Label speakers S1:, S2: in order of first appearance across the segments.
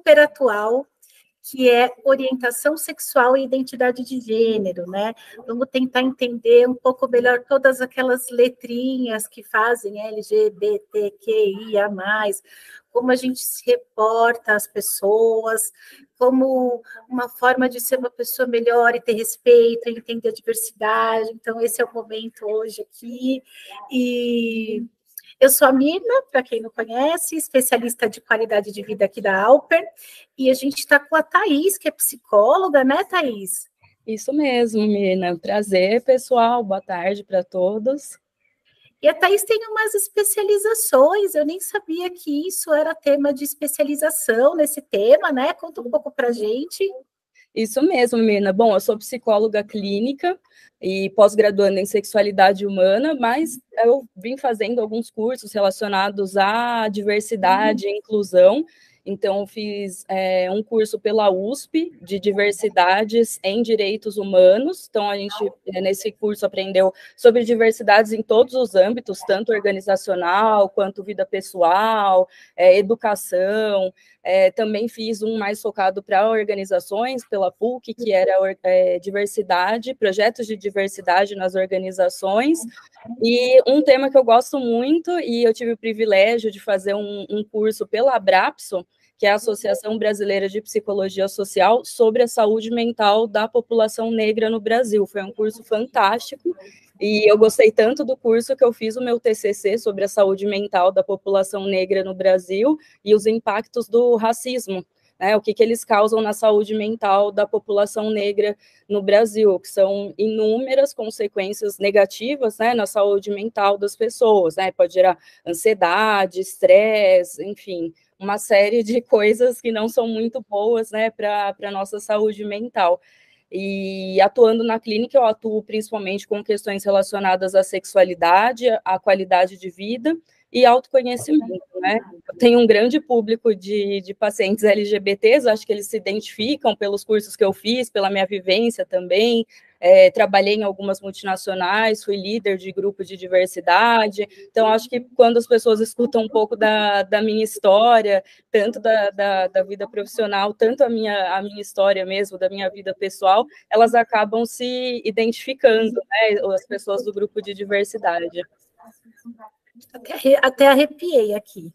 S1: super atual, que é orientação sexual e identidade de gênero, né? Vamos tentar entender um pouco melhor todas aquelas letrinhas que fazem LGBTQIA+, como a gente se reporta às pessoas, como uma forma de ser uma pessoa melhor e ter respeito, entender a diversidade. Então, esse é o momento hoje aqui. E eu sou a Mirna, para quem não conhece, especialista de qualidade de vida aqui da Alper, e a gente está com a Thaís, que é psicóloga, né, Thaís?
S2: Isso mesmo, Mirna. Prazer, pessoal. Boa tarde para todos.
S1: E a Thais tem umas especializações, eu nem sabia que isso era tema de especialização nesse tema, né? Conta um pouco para gente.
S2: Isso mesmo, Mirna. Bom, eu sou psicóloga clínica e pós-graduando em sexualidade humana, mas eu vim fazendo alguns cursos relacionados à diversidade e inclusão então, fiz é, um curso pela USP de diversidades em direitos humanos. Então, a gente, é, nesse curso, aprendeu sobre diversidades em todos os âmbitos, tanto organizacional quanto vida pessoal, é, educação. É, também fiz um mais focado para organizações, pela PUC, que era é, diversidade, projetos de diversidade nas organizações. E um tema que eu gosto muito, e eu tive o privilégio de fazer um, um curso pela Abrapso, que é a Associação Brasileira de Psicologia Social, sobre a saúde mental da população negra no Brasil. Foi um curso fantástico e eu gostei tanto do curso que eu fiz o meu TCC sobre a saúde mental da população negra no Brasil e os impactos do racismo. Né, o que, que eles causam na saúde mental da população negra no Brasil, que são inúmeras consequências negativas né, na saúde mental das pessoas, né, pode gerar ansiedade, estresse, enfim, uma série de coisas que não são muito boas né, para a nossa saúde mental. E atuando na clínica, eu atuo principalmente com questões relacionadas à sexualidade, à qualidade de vida e autoconhecimento, né? Eu tenho um grande público de, de pacientes LGBTs, acho que eles se identificam pelos cursos que eu fiz, pela minha vivência também, é, trabalhei em algumas multinacionais, fui líder de grupo de diversidade, então acho que quando as pessoas escutam um pouco da, da minha história, tanto da, da, da, vida profissional, tanto a minha, a minha história mesmo, da minha vida pessoal, elas acabam se identificando, né, as pessoas do grupo de diversidade.
S1: Até, até arrepiei aqui.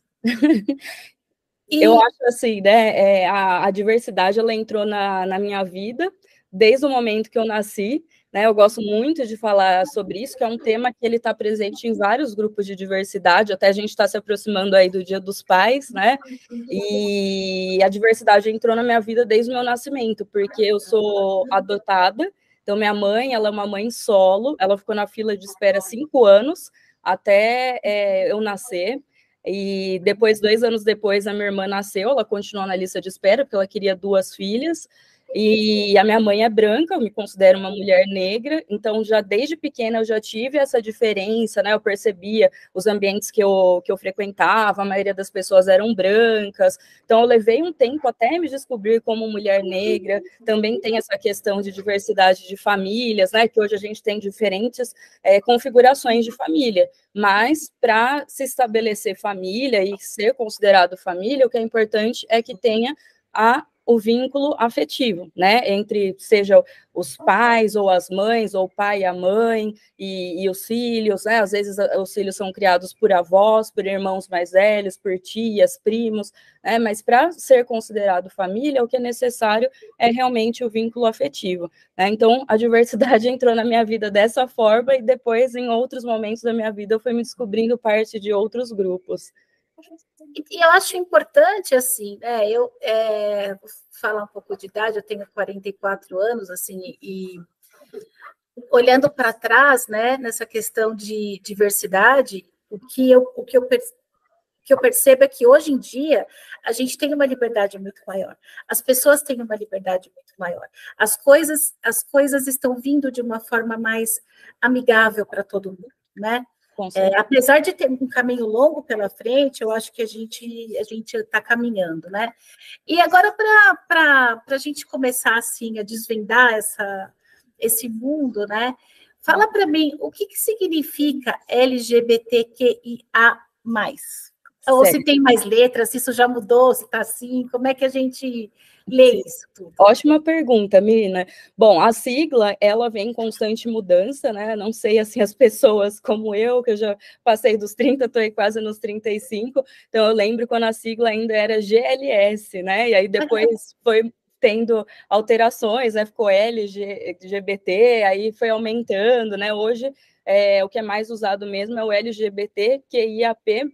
S2: E... Eu acho assim, né? É, a, a, diversidade ela entrou na, na minha vida desde o momento que eu nasci. Né, eu gosto muito de falar sobre isso, que é um tema que ele está presente em vários grupos de diversidade, até a gente está se aproximando aí do Dia dos Pais, né? E a diversidade entrou na minha vida desde o meu nascimento, porque eu sou adotada, então minha mãe, ela é uma mãe solo, ela ficou na fila de espera cinco anos até é, eu nascer. E depois, dois anos depois, a minha irmã nasceu, ela continuou na lista de espera, porque ela queria duas filhas. E a minha mãe é branca, eu me considero uma mulher negra, então já desde pequena eu já tive essa diferença, né? Eu percebia os ambientes que eu, que eu frequentava, a maioria das pessoas eram brancas, então eu levei um tempo até me descobrir como mulher negra. Também tem essa questão de diversidade de famílias, né? Que hoje a gente tem diferentes é, configurações de família, mas para se estabelecer família e ser considerado família, o que é importante é que tenha a o vínculo afetivo, né, entre seja os pais ou as mães, ou o pai e a mãe, e, e, os filhos, né, às vezes os filhos são criados por avós, por irmãos mais velhos, por tias, primos, né, mas para ser considerado família, o que é necessário é realmente o vínculo afetivo, né, então a diversidade entrou na minha vida dessa forma, e depois, em outros momentos da minha vida, eu fui me descobrindo parte de outros grupos.
S1: E eu acho importante, assim, né, eu é, vou falar um pouco de idade, eu tenho 44 anos, assim, e olhando para trás, né, nessa questão de diversidade, o que eu, o que eu, que eu percebo é que hoje em dia a gente tem uma liberdade muito maior, as pessoas têm uma liberdade muito maior, as coisas, as coisas estão vindo de uma forma mais amigável para todo mundo, né? É, apesar de ter um caminho longo pela frente, eu acho que a gente a gente está caminhando, né? E agora para a gente começar assim a desvendar essa, esse mundo, né? Fala para mim o que, que significa LGBTQIA+. Ou certo. se tem mais letras, se isso já mudou, se está assim, como é que a gente lê isso tudo?
S2: Ótima pergunta, Mina. Bom, a sigla, ela vem em constante mudança, né? Não sei, assim, as pessoas como eu, que eu já passei dos 30, estou aí quase nos 35, então eu lembro quando a sigla ainda era GLS, né? E aí depois foi tendo alterações, né? Ficou LGBT, aí foi aumentando, né? Hoje é, o que é mais usado mesmo é o LGBTQIAP+,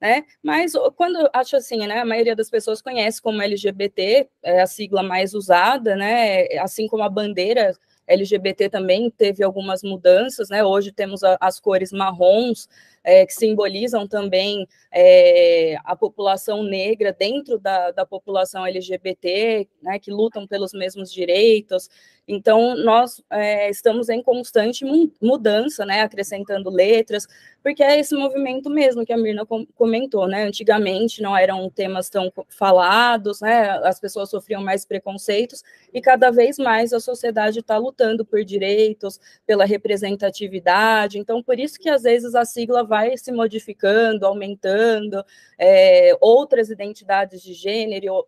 S2: né? Mas quando acho assim, né, a maioria das pessoas conhece como LGBT, é a sigla mais usada, né? Assim como a bandeira LGBT também teve algumas mudanças, né? Hoje temos a, as cores marrons, é, que simbolizam também é, a população negra dentro da, da população LGBT, né, que lutam pelos mesmos direitos. Então, nós é, estamos em constante mudança, né, acrescentando letras, porque é esse movimento mesmo que a Mirna comentou, né? Antigamente não eram temas tão falados, né? As pessoas sofriam mais preconceitos e cada vez mais a sociedade está lutando por direitos, pela representatividade. Então, por isso que às vezes a sigla vai se modificando, aumentando, é, outras identidades de gênero,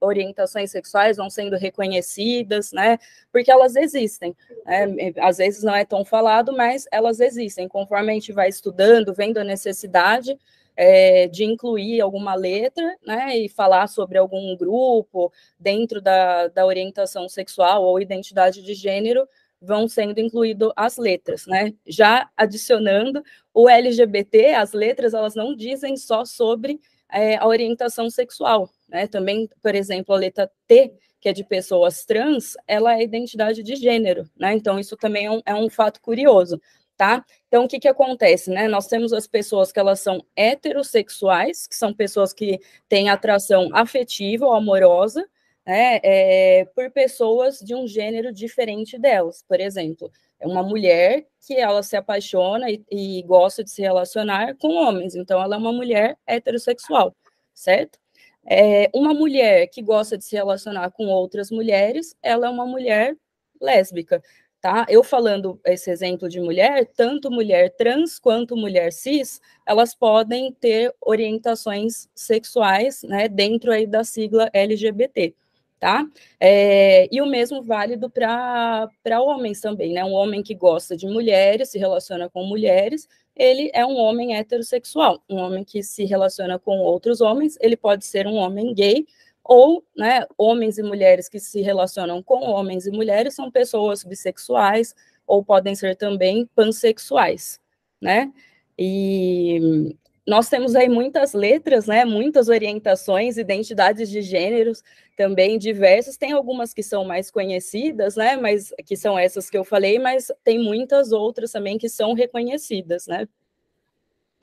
S2: orientações sexuais vão sendo reconhecidas, né? Porque elas existem. Né? Às vezes não é tão falado, mas elas existem. Conforme a gente vai estudando, vendo a necessidade, é, de incluir alguma letra, né, e falar sobre algum grupo dentro da, da orientação sexual ou identidade de gênero, vão sendo incluídas as letras, né? Já adicionando o LGBT, as letras elas não dizem só sobre é, a orientação sexual, né? Também, por exemplo, a letra T, que é de pessoas trans, ela é identidade de gênero, né? Então isso também é um, é um fato curioso, tá? Então o que que acontece, né? Nós temos as pessoas que elas são heterossexuais, que são pessoas que têm atração afetiva ou amorosa, né, é, por pessoas de um gênero diferente delas. Por exemplo, é uma mulher que ela se apaixona e, e, gosta de se relacionar com homens, então ela é uma mulher heterossexual, certo? É, uma mulher que gosta de se relacionar com outras mulheres, ela é uma mulher lésbica, tá? Eu falando esse exemplo de mulher, tanto mulher trans quanto mulher cis, elas podem ter orientações sexuais, né, dentro aí da sigla LGBT tá? É, e o mesmo válido para homens também, né? Um homem que gosta de mulheres, se relaciona com mulheres, ele é um homem heterossexual. Um homem que se relaciona com outros homens, ele pode ser um homem gay, ou, né, homens e mulheres que se relacionam com homens e mulheres são pessoas bissexuais, ou podem ser também pansexuais, né? E nós temos aí muitas letras, né, muitas orientações, identidades de gêneros também diversas. Tem algumas que são mais conhecidas, né, mas que são essas que eu falei, mas tem muitas outras também que são reconhecidas, né?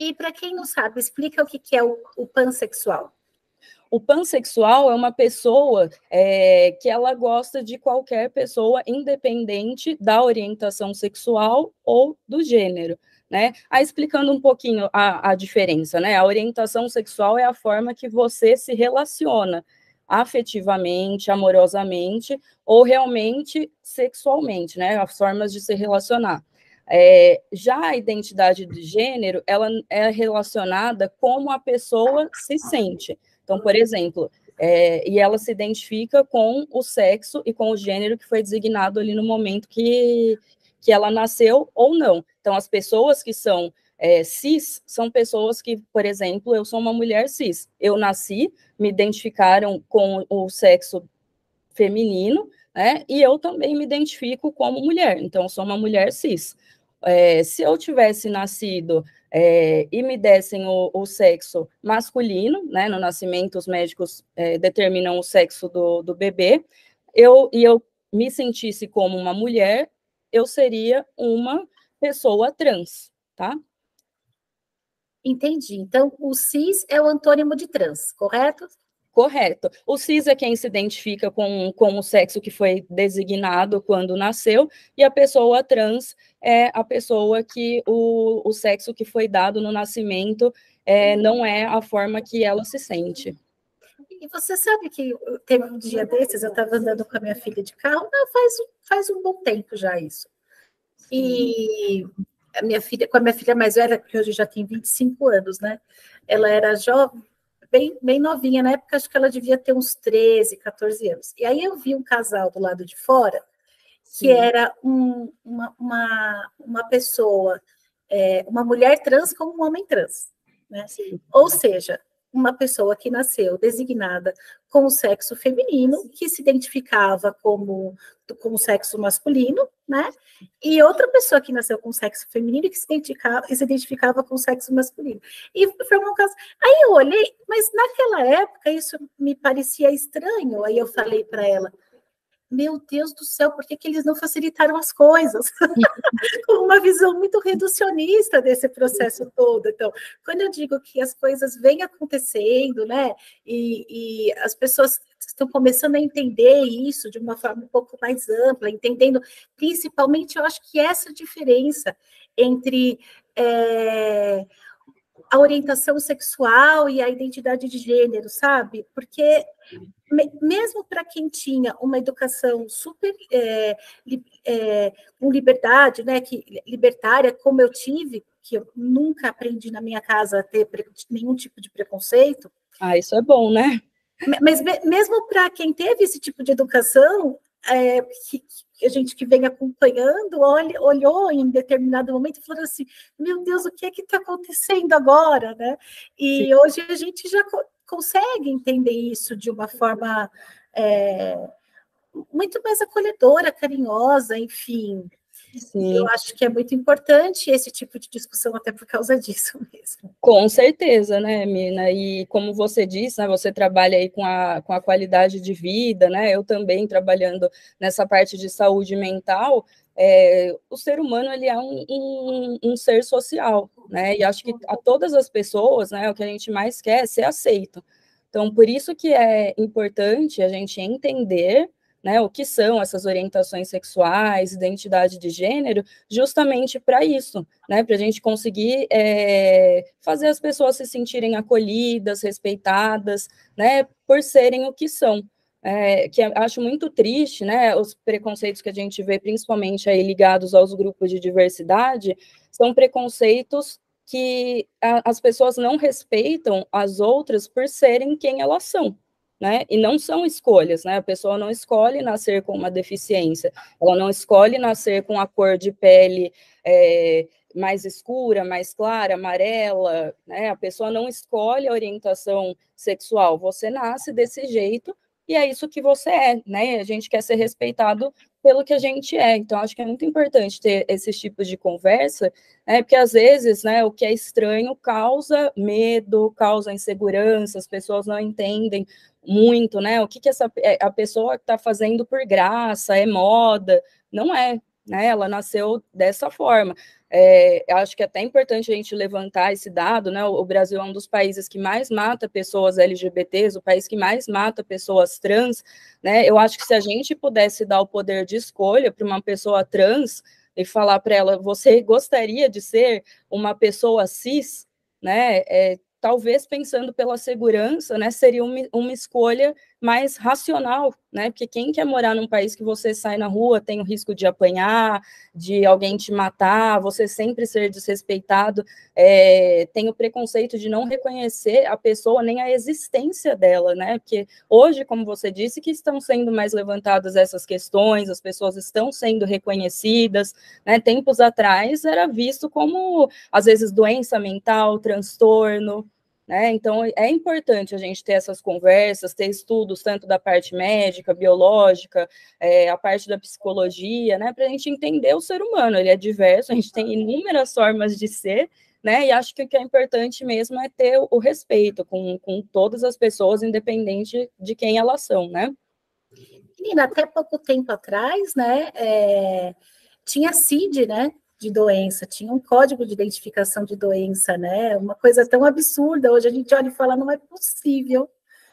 S1: E para quem não sabe, explica o que, que é o, o pansexual.
S2: O pansexual é uma pessoa é, que ela gosta de qualquer pessoa, independente da orientação sexual ou do gênero né? Aí explicando um pouquinho a, a diferença, né? A orientação sexual é a forma que você se relaciona afetivamente, amorosamente ou realmente sexualmente, né? As formas de se relacionar. É, já a identidade de gênero, ela é relacionada como a pessoa se sente. Então, por exemplo, é, e ela se identifica com o sexo e com o gênero que foi designado ali no momento que, que ela nasceu ou não. Então, as pessoas que são é, cis são pessoas que, por exemplo, eu sou uma mulher cis. Eu nasci, me identificaram com o sexo feminino, né? E eu também me identifico como mulher. Então, sou uma mulher cis. É, se eu tivesse nascido é, e me dessem o, o, sexo masculino, né? No nascimento, os médicos é, determinam o sexo do, do bebê. Eu e eu me sentisse como uma mulher, eu seria uma pessoa trans, tá?
S1: Entendi. Então, o cis é o antônimo de trans, correto?
S2: Correto. O cis é quem se identifica com, com o sexo que foi designado quando nasceu, e a pessoa trans é a pessoa que o, o sexo que foi dado no nascimento é, não é a forma que ela se sente.
S1: E você sabe que teve um dia desses, eu estava andando com a minha filha de carro, não, faz, faz um bom tempo já isso. E a minha filha, com a minha filha mais velha, que hoje já tem 25 anos, né? Ela era jovem, bem, bem novinha, na época acho que ela devia ter uns 13, 14 anos. E aí eu vi um casal do lado de fora, que Sim. era um, uma, uma, uma pessoa, é, uma mulher trans como um homem trans. Né? Ou seja, uma pessoa que nasceu designada com o sexo feminino, que se identificava como com o sexo masculino, né? E outra pessoa que nasceu com o sexo feminino e que se identificava, se identificava com o sexo masculino. E foi um caso. Aí eu olhei, mas naquela época isso me parecia estranho. Aí eu falei para ela: meu Deus do céu, por que, que eles não facilitaram as coisas? Com uma visão muito reducionista desse processo todo. Então, quando eu digo que as coisas vêm acontecendo, né, e, e as pessoas estão começando a entender isso de uma forma um pouco mais ampla, entendendo principalmente, eu acho que essa diferença entre é, a orientação sexual e a identidade de gênero, sabe? Porque mesmo para quem tinha uma educação super é, é, com liberdade, né, que, libertária, como eu tive, que eu nunca aprendi na minha casa a ter nenhum tipo de preconceito.
S2: Ah, isso é bom, né?
S1: Mas mesmo para quem teve esse tipo de educação, é, que, a gente que vem acompanhando olha, olhou em determinado momento e falou assim: meu Deus, o que é que está acontecendo agora? Né? E Sim. hoje a gente já consegue entender isso de uma forma é, muito mais acolhedora, carinhosa, enfim. Sim. Eu acho que é muito importante esse tipo de discussão, até por causa disso mesmo.
S2: Com certeza, né, Mina? E como você disse, né, você trabalha aí com a, com a qualidade de vida, né? Eu também trabalhando nessa parte de saúde mental. É, o ser humano ele é um, um, um, ser social, né? E acho que a todas as pessoas, né, o que a gente mais quer é ser aceito. Então, por isso que é importante a gente entender né, o que são essas orientações sexuais, identidade de gênero, justamente para isso, né, para a gente conseguir é, fazer as pessoas se sentirem acolhidas, respeitadas, né, por serem o que são. É, que acho muito triste, né, os preconceitos que a gente vê, principalmente aí ligados aos grupos de diversidade, são preconceitos que a, as pessoas não respeitam as outras por serem quem elas são né? E não são escolhas, né? A pessoa não escolhe nascer com uma deficiência, ela não escolhe nascer com a cor de pele é, mais escura, mais clara, amarela, né? A pessoa não escolhe a orientação sexual, você nasce desse jeito e é isso que você é, né? A gente quer ser respeitado pelo que a gente é. Então, acho que é muito importante ter esses tipos de conversa, né? Porque às vezes, né, o que é estranho causa medo, causa insegurança, as pessoas não entendem muito, né? O que, que essa é, a pessoa está fazendo por graça, é moda, não é, né? Ela nasceu dessa forma. É, acho que é até importante a gente levantar esse dado, né? O, Brasil é um dos países que mais mata pessoas LGBTs, o país que mais mata pessoas trans, né? Eu acho que se a gente pudesse dar o poder de escolha para uma pessoa trans e falar para ela, você gostaria de ser uma pessoa cis, né? É, talvez pensando pela segurança, né, seria uma, uma escolha mais racional, né, porque quem quer morar num país que você sai na rua, tem o risco de apanhar, de alguém te matar, você sempre ser desrespeitado, é, tem o preconceito de não reconhecer a pessoa nem a existência dela, né, porque hoje, como você disse, que estão sendo mais levantadas essas questões, as pessoas estão sendo reconhecidas, né, tempos atrás era visto como, às vezes, doença mental, transtorno, né? Então, é importante a gente ter essas conversas, ter estudos tanto da parte médica, biológica, é, a parte da psicologia, né? Para a gente entender o ser humano. Ele é diverso, a gente tem inúmeras formas de ser, né? E acho que o que é importante mesmo é ter o respeito com, com todas as pessoas, independente de quem elas são, né?
S1: Menina, até pouco tempo atrás, né? É, tinha CID, né? De doença, tinha um código de identificação de doença, né? Uma coisa tão absurda. Hoje a gente olha e fala, não é possível.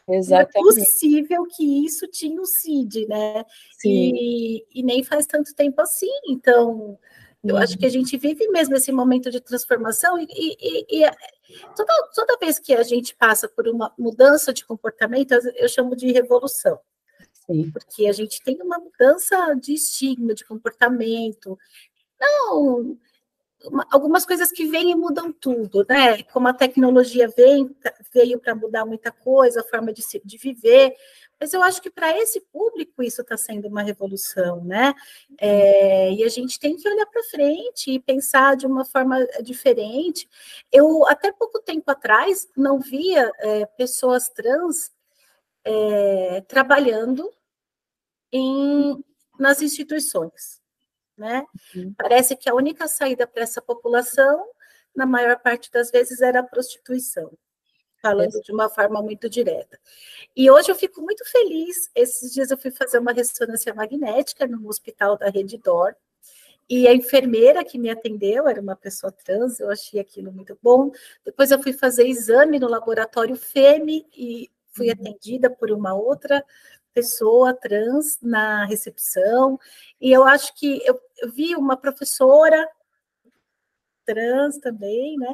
S1: Exatamente. Não é possível que isso tinha o CID, né? E, e, nem faz tanto tempo assim. Então, eu uhum. acho que a gente vive mesmo esse momento de transformação e, e, e, toda, toda vez que a gente passa por uma mudança de comportamento, eu chamo de revolução. Sim. Porque a gente tem uma mudança de estigma, de comportamento, não, algumas coisas que vêm e mudam tudo, né? Como a tecnologia vem, veio para mudar muita coisa, a forma de, se, de viver, mas eu acho que para esse público isso está sendo uma revolução, né? É, e a gente tem que olhar para frente e pensar de uma forma diferente. Eu, até pouco tempo atrás, não via é, pessoas trans é, trabalhando em, nas instituições. Né? Uhum. Parece que a única saída para essa população, na maior parte das vezes, era a prostituição, falando de uma forma muito direta. E hoje eu fico muito feliz. Esses dias eu fui fazer uma ressonância magnética no hospital da Rede Dor, e a enfermeira que me atendeu era uma pessoa trans, eu achei aquilo muito bom. Depois eu fui fazer exame no laboratório FEME e fui uhum. atendida por uma outra pessoa trans na recepção, e eu acho que eu, eu vi uma professora trans também, né?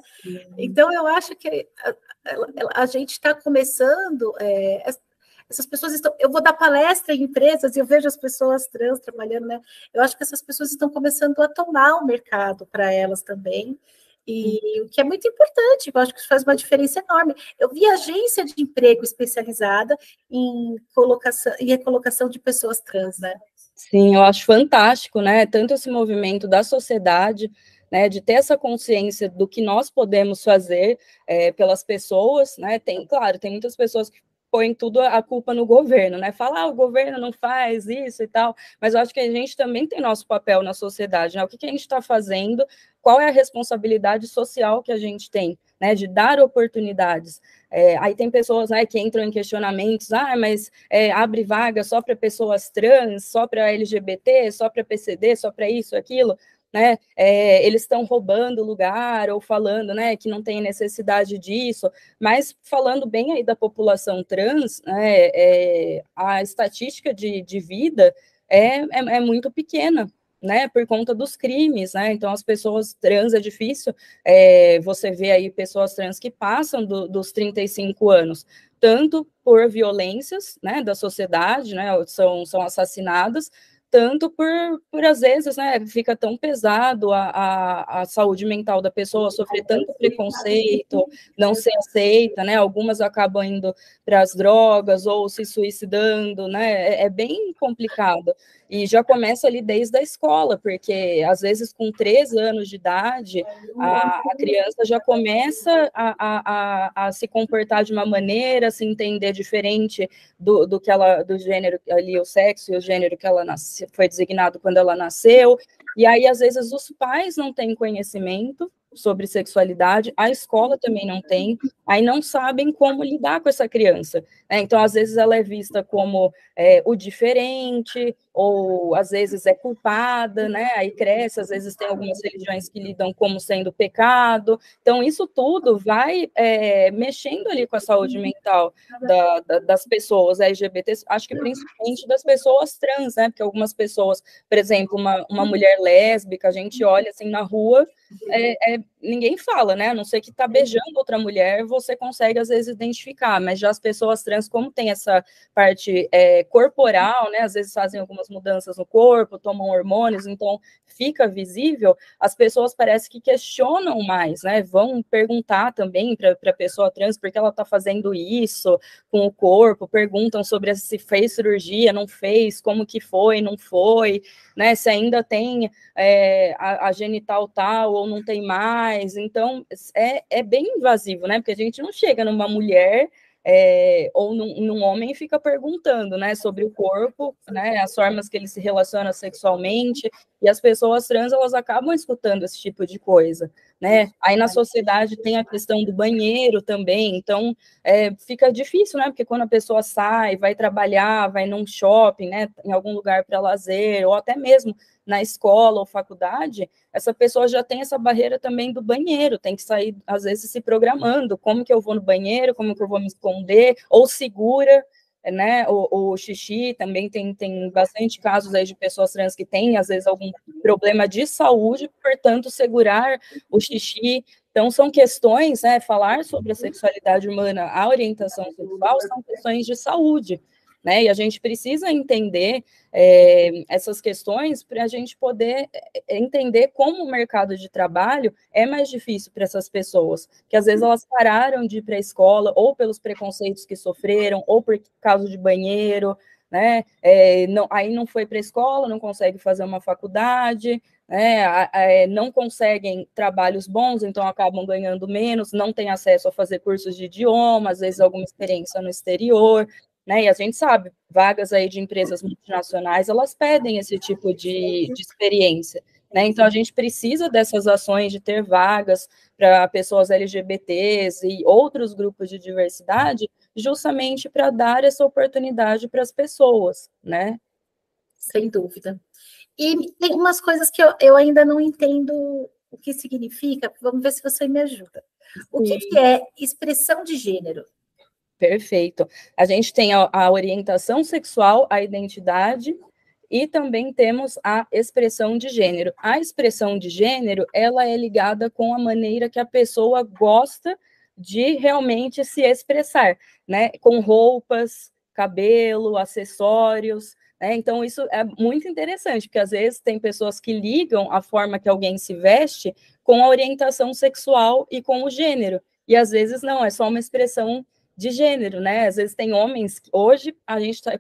S1: Então eu acho que a, a, a gente está começando, é, essas pessoas estão. Eu vou dar palestra em empresas e eu vejo as pessoas trans trabalhando, né? Eu acho que essas pessoas estão começando a tomar o mercado para elas também. E o que é muito importante, eu acho que isso faz uma diferença enorme. Eu vi agência de emprego especializada em colocação e recolocação de pessoas trans, né?
S2: Sim, eu acho fantástico, né? Tanto esse movimento da sociedade, né, de ter essa consciência do que nós podemos fazer é, pelas pessoas, né? Tem, claro, tem muitas pessoas que põe tudo a culpa no governo, né? Falar, ah, o governo não faz isso e tal, mas eu acho que a gente também tem nosso papel na sociedade, né? O que, que a gente está fazendo, qual é a responsabilidade social que a gente tem, né? De dar oportunidades. É, aí tem pessoas né, que entram em questionamentos, ah, mas é, abre vaga só para pessoas trans, só para LGBT, só para PCD, só para isso, aquilo né? É, eles estão roubando lugar ou falando, né, que não tem necessidade disso, mas falando bem aí da população trans, né, é, a estatística de, de vida é, é, é muito pequena, né, por conta dos crimes, né, então as pessoas trans é difícil, é, você vê aí pessoas trans que passam do, dos 35 anos, tanto por violências, né, da sociedade, né, são, são assassinadas, tanto por, por às vezes, né, fica tão pesado a, a, a, saúde mental da pessoa, sofrer tanto preconceito, não ser aceita, né, algumas acabam indo para as drogas ou se suicidando, né, é, é, bem complicado. E já começa ali desde a escola, porque às vezes com três anos de idade, a, a criança já começa a, a, a, se comportar de uma maneira, a se entender diferente do, do que ela, do gênero ali, o sexo e o gênero que ela nasce, foi designado quando ela nasceu. E aí, às vezes, os pais não têm conhecimento sobre sexualidade, a escola também não tem, aí não sabem como lidar com essa criança. Né? Então, às vezes, ela é vista como é, o diferente, ou às vezes é culpada, né? Aí cresce, às vezes tem algumas religiões que lidam como sendo pecado. Então, isso tudo vai é, mexendo ali com a saúde mental da, da, das pessoas LGBTs, acho que principalmente das pessoas trans, né? Porque algumas pessoas, por exemplo, uma, uma mulher lésbica, a gente olha assim na rua, é, é ninguém fala, né? A não ser que tá beijando outra mulher, você consegue às vezes identificar, mas já as pessoas trans, como tem essa parte é, corporal, né? Às vezes fazem algumas mudanças no corpo, tomam hormônios, então fica visível, as pessoas parece que questionam mais, né? Vão perguntar também para a pessoa trans por que ela está fazendo isso com o corpo, perguntam sobre se fez cirurgia, não fez, como que foi, não foi, né? Se ainda tem é, a, a genital tal ou não tem mais mais. Então, é, é bem invasivo, né? Porque a gente não chega numa mulher é, ou num, num, homem fica perguntando, né, sobre o corpo, né, as formas que ele se relaciona sexualmente, e as pessoas trans, elas acabam escutando esse tipo de coisa, né, aí na sociedade tem a questão do banheiro também, então é, fica difícil, né, porque quando a pessoa sai, vai trabalhar, vai num shopping, né, em algum lugar para lazer, ou até mesmo na escola ou faculdade, essa pessoa já tem essa barreira também do banheiro, tem que sair, às vezes, se programando, como que eu vou no banheiro, como que eu vou me esconder, ou segura, né, o, o xixi, também tem, tem bastante casos aí de pessoas trans que têm, às vezes, algum problema de saúde, portanto, segurar o xixi, então, são questões, né, falar sobre a sexualidade humana, a orientação sexual, são questões de saúde, né? E a gente precisa entender é, essas questões para a gente poder é, entender como o mercado de trabalho é mais difícil para essas pessoas, que às vezes elas pararam de ir para a escola, ou pelos preconceitos que sofreram, ou por causa de banheiro, né? É, não, aí não foi para a escola, não consegue fazer uma faculdade, né? É, não conseguem trabalhos bons, então acabam ganhando menos, não têm acesso a fazer cursos de idioma, às vezes alguma experiência no exterior, né? E a gente sabe, vagas aí de empresas multinacionais, elas pedem esse tipo de, de experiência. Né? Então, a gente precisa dessas ações de ter vagas para pessoas LGBTs e outros grupos de diversidade, justamente para dar essa oportunidade para as pessoas, né?
S1: Sem dúvida. E tem umas coisas que eu, eu ainda não entendo o que significa, vamos ver se você me ajuda. O que, que é expressão de gênero?
S2: Perfeito. A gente tem a, a orientação sexual, a identidade e também temos a expressão de gênero. A expressão de gênero, ela é ligada com a maneira que a pessoa gosta de realmente se expressar, né? Com roupas, cabelo, acessórios, né? Então, isso é muito interessante, porque às vezes tem pessoas que ligam a forma que alguém se veste com a orientação sexual e com o gênero, e às vezes não, é só uma expressão de gênero, né? Às vezes tem homens, hoje a gente está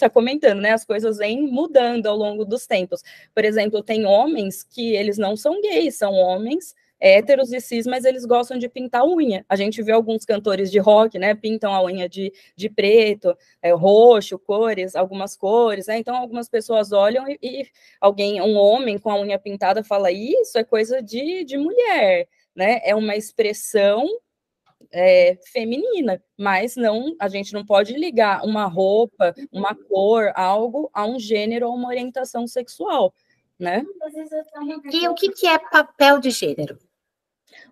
S2: tá comentando, né? As coisas vêm mudando ao longo dos tempos. Por exemplo, tem homens que eles não são gays, são homens héteros e cis, mas eles gostam de pintar unha. A gente vê alguns cantores de rock, né? Pintam a unha de, de preto, é, roxo, cores, algumas cores, né? Então algumas pessoas olham e, e alguém, um homem com a unha pintada, fala: Isso é coisa de, de mulher, né? É uma expressão é, feminina, mas não, a gente não pode ligar uma roupa, uma cor, algo a um gênero ou uma orientação sexual, né?
S1: E o que, que é papel de gênero?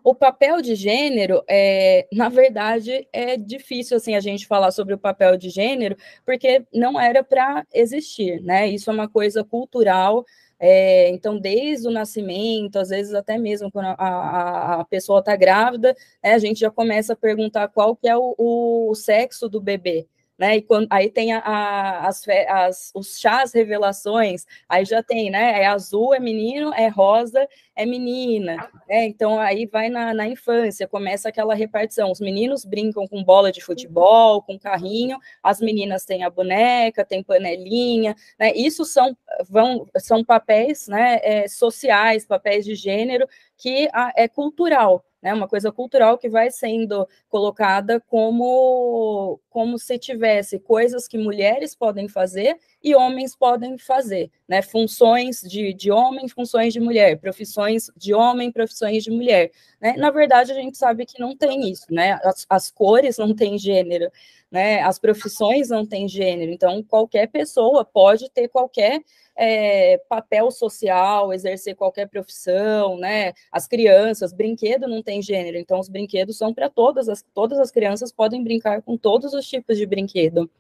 S2: O papel de gênero, é, na verdade, é difícil assim a gente falar sobre o papel de gênero, porque não era para existir, né? Isso é uma coisa cultural é, então, desde o nascimento, às vezes até mesmo quando a, a, a pessoa está grávida, né, a gente já começa a perguntar qual que é o, o sexo do bebê né? E quando, aí tem a, a, as, as, os chás revelações, aí já tem, né? É azul, é menino, é rosa, é menina. Né? Então aí vai na, na infância, começa aquela repartição. Os meninos brincam com bola de futebol, com carrinho, as meninas têm a boneca, tem panelinha, né? Isso são, vão, são papéis né, é, sociais, papéis de gênero que a, é cultural né? Uma coisa cultural que vai sendo colocada como como se tivesse coisas que mulheres podem fazer e homens podem fazer, né? Funções de, de homem, funções de mulher, profissões de homem, profissões de mulher. Né? Na verdade, a gente sabe que não tem isso, né? As, as cores não têm gênero, né? As profissões não têm gênero. Então, qualquer pessoa pode ter qualquer é, papel social, exercer qualquer profissão, né? As crianças, brinquedo não tem gênero, então os brinquedos são para todas as todas as crianças podem brincar com todos os tipos de brinquedo.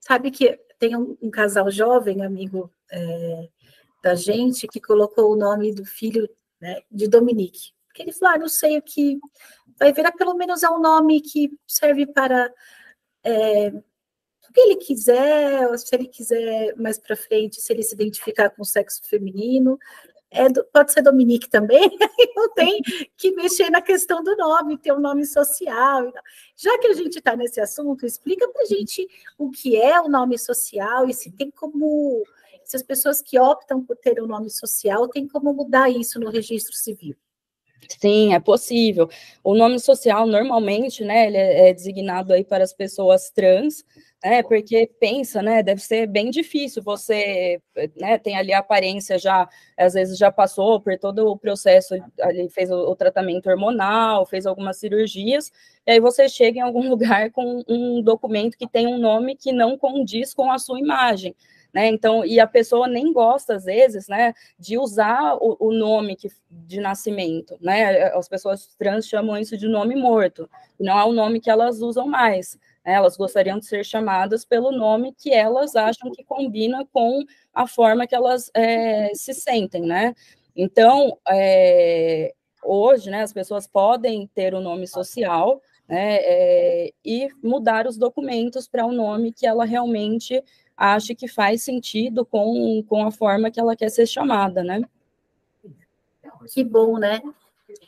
S1: Sabe que tem um, um casal jovem, amigo é, da gente, que colocou o nome do filho né, de Dominique. Porque ele falou, ah, não sei o que vai virar, pelo menos é um nome que serve para é, que ele quiser, se ele quiser mais para frente, se ele se identificar com o sexo feminino, é pode ser Dominique também, não tem que mexer na questão do nome, ter um nome social. Já que a gente está nesse assunto, explica para a gente o que é o nome social e se tem como, se as pessoas que optam por ter um nome social, tem como mudar isso no registro civil.
S2: Sim, é possível. O nome social, normalmente, né, ele é, é designado aí para as pessoas trans, né, porque pensa, né, deve ser bem difícil, você, né, tem ali a aparência já, às vezes já passou por todo o processo, ali fez o, o tratamento hormonal, fez algumas cirurgias, e aí você chega em algum lugar com um documento que tem um nome que não condiz com a sua imagem, né? Então, e a pessoa nem gosta, às vezes, né, de usar o, o, nome que, de nascimento, né? As pessoas trans chamam isso de nome morto, não é o nome que elas usam mais. Né? Elas gostariam de ser chamadas pelo nome que elas acham que combina com a forma que elas é, se sentem, né? Então, é, hoje, né, as pessoas podem ter o um nome social, né, é, e mudar os documentos para o um nome que ela realmente acha que faz sentido com, com a forma que ela quer ser chamada, né?
S1: Que bom, né?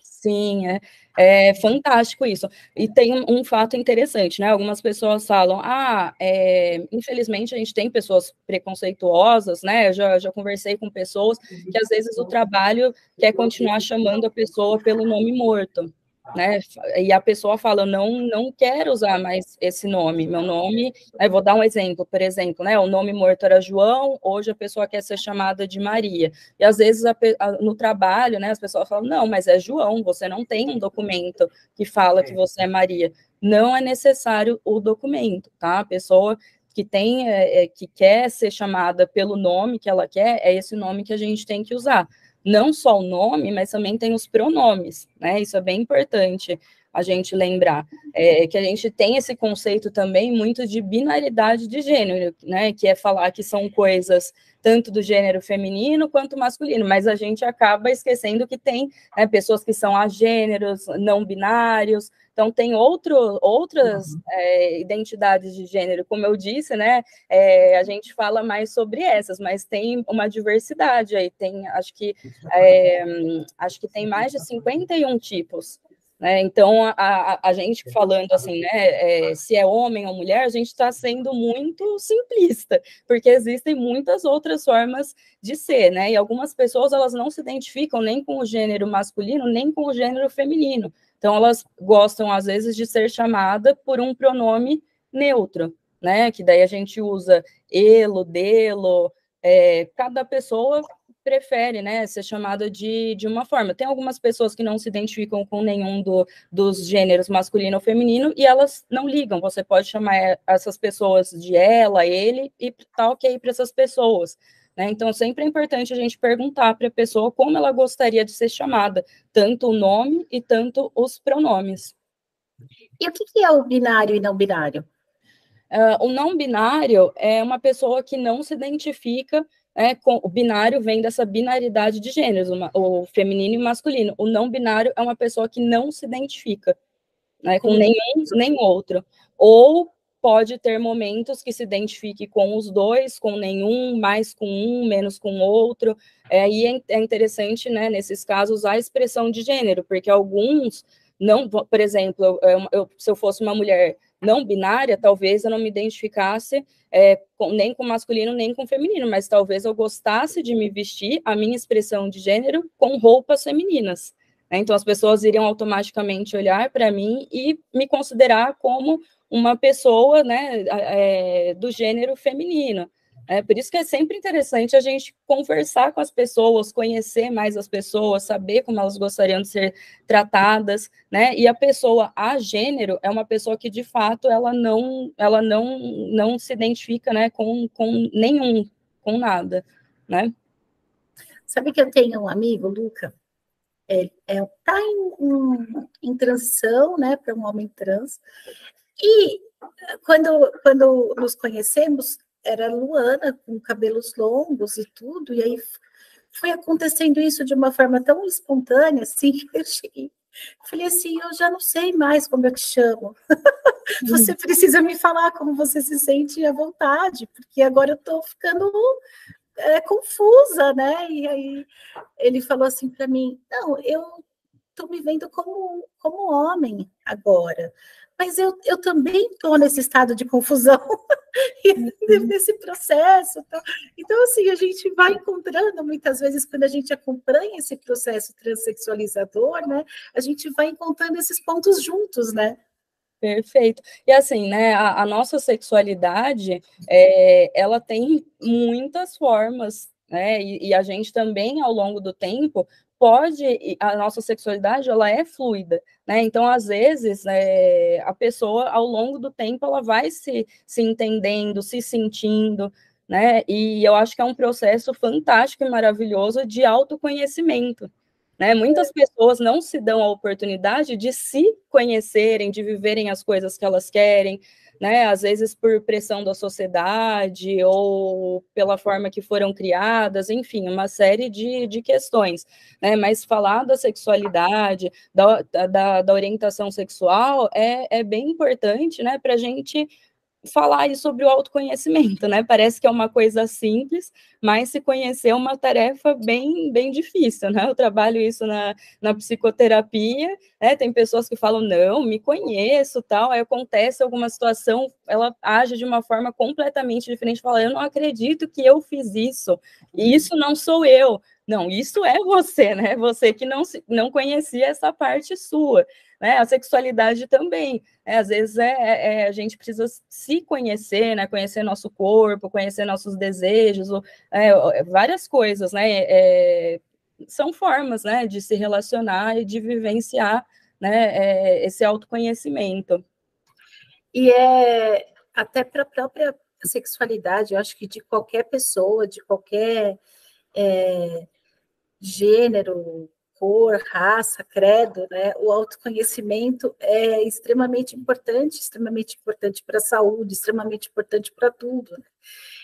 S2: Sim, é, é fantástico isso. E tem um, um, fato interessante, né? Algumas pessoas falam, ah, é, infelizmente a gente tem pessoas preconceituosas, né? Eu já, já conversei com pessoas que às vezes o trabalho quer continuar chamando a pessoa pelo nome morto né? E a pessoa fala, não, não quero usar mais esse nome, meu nome, né? vou dar um exemplo, por exemplo, né? O nome morto era João, hoje a pessoa quer ser chamada de Maria. E às vezes a, a, no trabalho, né, as pessoas falam, não, mas é João, você não tem um documento que fala que você é Maria. Não é necessário o documento, tá? A pessoa que tem, é, é, que quer ser chamada pelo nome que ela quer, é esse nome que a gente tem que usar não só o nome, mas também tem os pronomes, né? Isso é bem importante a gente lembrar. É, que a gente tem esse conceito também muito de binaridade de gênero, né? Que é falar que são coisas tanto do gênero feminino quanto masculino, mas a gente acaba esquecendo que tem né, pessoas que são agêneros, não binários, então tem outro, outras uhum. é, identidades de gênero, como eu disse, né? É, a gente fala mais sobre essas, mas tem uma diversidade aí, tem acho que é, acho que tem mais de 51 tipos né? Então, a, a, a, gente falando assim, né, é, se é homem ou mulher, a gente está sendo muito simplista, porque existem muitas outras formas de ser, né? E algumas pessoas elas não se identificam nem com o gênero masculino, nem com o gênero feminino. Então, elas gostam, às vezes, de ser chamada por um pronome neutro, né? Que daí a gente usa elo, delo, é, cada pessoa prefere né, ser chamada de, de uma forma. Tem algumas pessoas que não se identificam com nenhum do, dos gêneros masculino ou feminino e elas não ligam. Você pode chamar essas pessoas de ela, ele, e tá ok para essas pessoas. Né? Então, sempre é importante a gente perguntar para a pessoa como ela gostaria de ser chamada, tanto o nome e tanto os pronomes.
S1: E o que é o binário e não binário?
S2: Uh, o não binário é uma pessoa que não se identifica é, com, o binário vem dessa binaridade de gêneros, uma, o feminino e o masculino. O não binário é uma pessoa que não se identifica né, com nenhum nem outro. Ou pode ter momentos que se identifique com os dois, com nenhum, mais com um, menos com outro. É, aí é, é interessante, né, nesses casos, a expressão de gênero, porque alguns não, por exemplo, eu, eu, se eu fosse uma mulher não binária, talvez eu não me identificasse é, com, nem com masculino nem com feminino, mas talvez eu gostasse de me vestir a minha expressão de gênero com roupas femininas. Né? Então as pessoas iriam automaticamente olhar para mim e me considerar como uma pessoa né, é, do gênero feminino. É por isso que é sempre interessante a gente conversar com as pessoas, conhecer mais as pessoas, saber como elas gostariam de ser tratadas, né? E a pessoa a gênero é uma pessoa que de fato ela não ela não não se identifica, né, com, com nenhum, com nada, né?
S1: Sabe que eu tenho um amigo, Luca, ele é, tá em, em, transição, né, para um homem trans. E quando quando nos conhecemos, era Luana, com cabelos longos e tudo, e aí foi acontecendo isso de uma forma tão espontânea, assim, que eu cheguei. Falei assim, eu já não sei mais como eu te chamo. você precisa me falar como você se sente à vontade, porque agora eu estou ficando é, confusa, né? E aí ele falou assim para mim, não, eu estou me vendo como, como homem agora mas eu, eu também estou nesse estado de confusão, uhum. nesse processo. Então, então, assim, a gente vai encontrando, muitas vezes, quando a gente acompanha esse processo transexualizador, né, a gente vai encontrando esses pontos juntos, né?
S2: Perfeito. E assim, né, a, a nossa sexualidade, é, ela tem muitas formas, né, e, e, a gente também, ao longo do tempo, pode, a nossa sexualidade, ela é fluida, né? Então, às vezes, é, a pessoa, ao longo do tempo, ela vai se, se entendendo, se sentindo, né? E eu acho que é um processo fantástico e maravilhoso de autoconhecimento, né? Muitas pessoas não se dão a oportunidade de se conhecerem, de viverem as coisas que elas querem, né? Às vezes por pressão da sociedade ou pela forma que foram criadas, enfim, uma série de, de questões, né? Mas falar da sexualidade, da, da, da orientação sexual é, é bem importante, né? Para a gente falar aí sobre o autoconhecimento, né? Parece que é uma coisa simples, mas se conhecer é uma tarefa bem, bem difícil, né? Eu trabalho isso na, na psicoterapia, né? Tem pessoas que falam, não, me conheço, tal, aí acontece alguma situação, ela age de uma forma completamente diferente, fala, eu não acredito que eu fiz isso, e isso não sou eu. Não, isso é você, né? Você que não, não conhecia essa parte sua né? A sexualidade também. Né? Às vezes é, é, é, a gente precisa se conhecer, né? Conhecer nosso corpo, conhecer nossos desejos, é, é, várias coisas, né? É, são formas, né? De se relacionar e de vivenciar, né? esse autoconhecimento.
S1: E é até para a própria sexualidade, eu acho que de qualquer pessoa, de qualquer gênero, cor, raça, credo, né? O autoconhecimento é extremamente importante, extremamente importante para a saúde, extremamente importante para tudo. Né?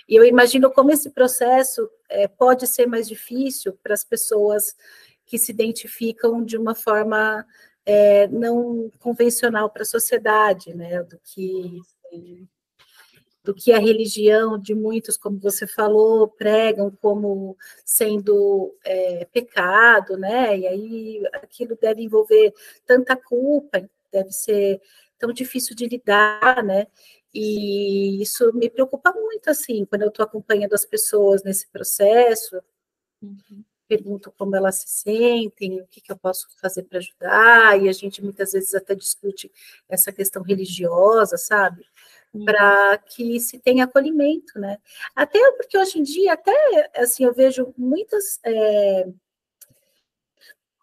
S1: E eu imagino como esse processo é, pode ser mais difícil para as pessoas que se identificam de uma forma é, não convencional para a sociedade, né? Do que do que a religião de muitos, como você falou, pregam como sendo é, pecado, né? E aí aquilo deve envolver tanta culpa, deve ser tão difícil de lidar, né? E isso me preocupa muito, assim, quando eu estou acompanhando as pessoas nesse processo. Uhum. Pergunto como elas se sentem, o que, que eu posso fazer para ajudar, e a gente muitas vezes até discute essa questão religiosa, sabe? Para que se tenha acolhimento, né? Até porque hoje em dia, até assim, eu vejo muitas é,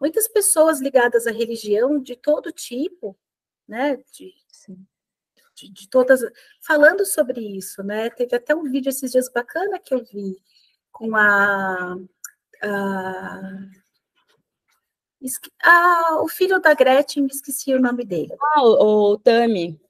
S1: muitas pessoas ligadas à religião de todo tipo, né? De, de, de, todas, falando sobre isso, né? Teve até um vídeo esses dias bacana que eu vi com a, a o filho da Gretchen, esqueci o nome dele.
S2: Ah, o, o Tami.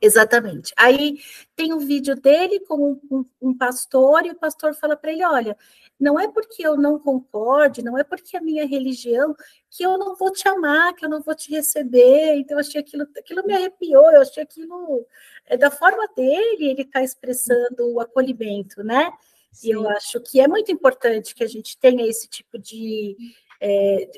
S1: Exatamente. Aí tem um vídeo dele com um, um, pastor, e o pastor fala para ele: olha, não é porque eu não concorde, não é porque a minha religião que eu não vou te amar, que eu não vou te receber. Então, eu achei aquilo, aquilo me arrepiou, eu achei aquilo. É, da forma dele, ele está expressando o acolhimento, né? Sim. E eu acho que é muito importante que a gente tenha esse tipo de, é,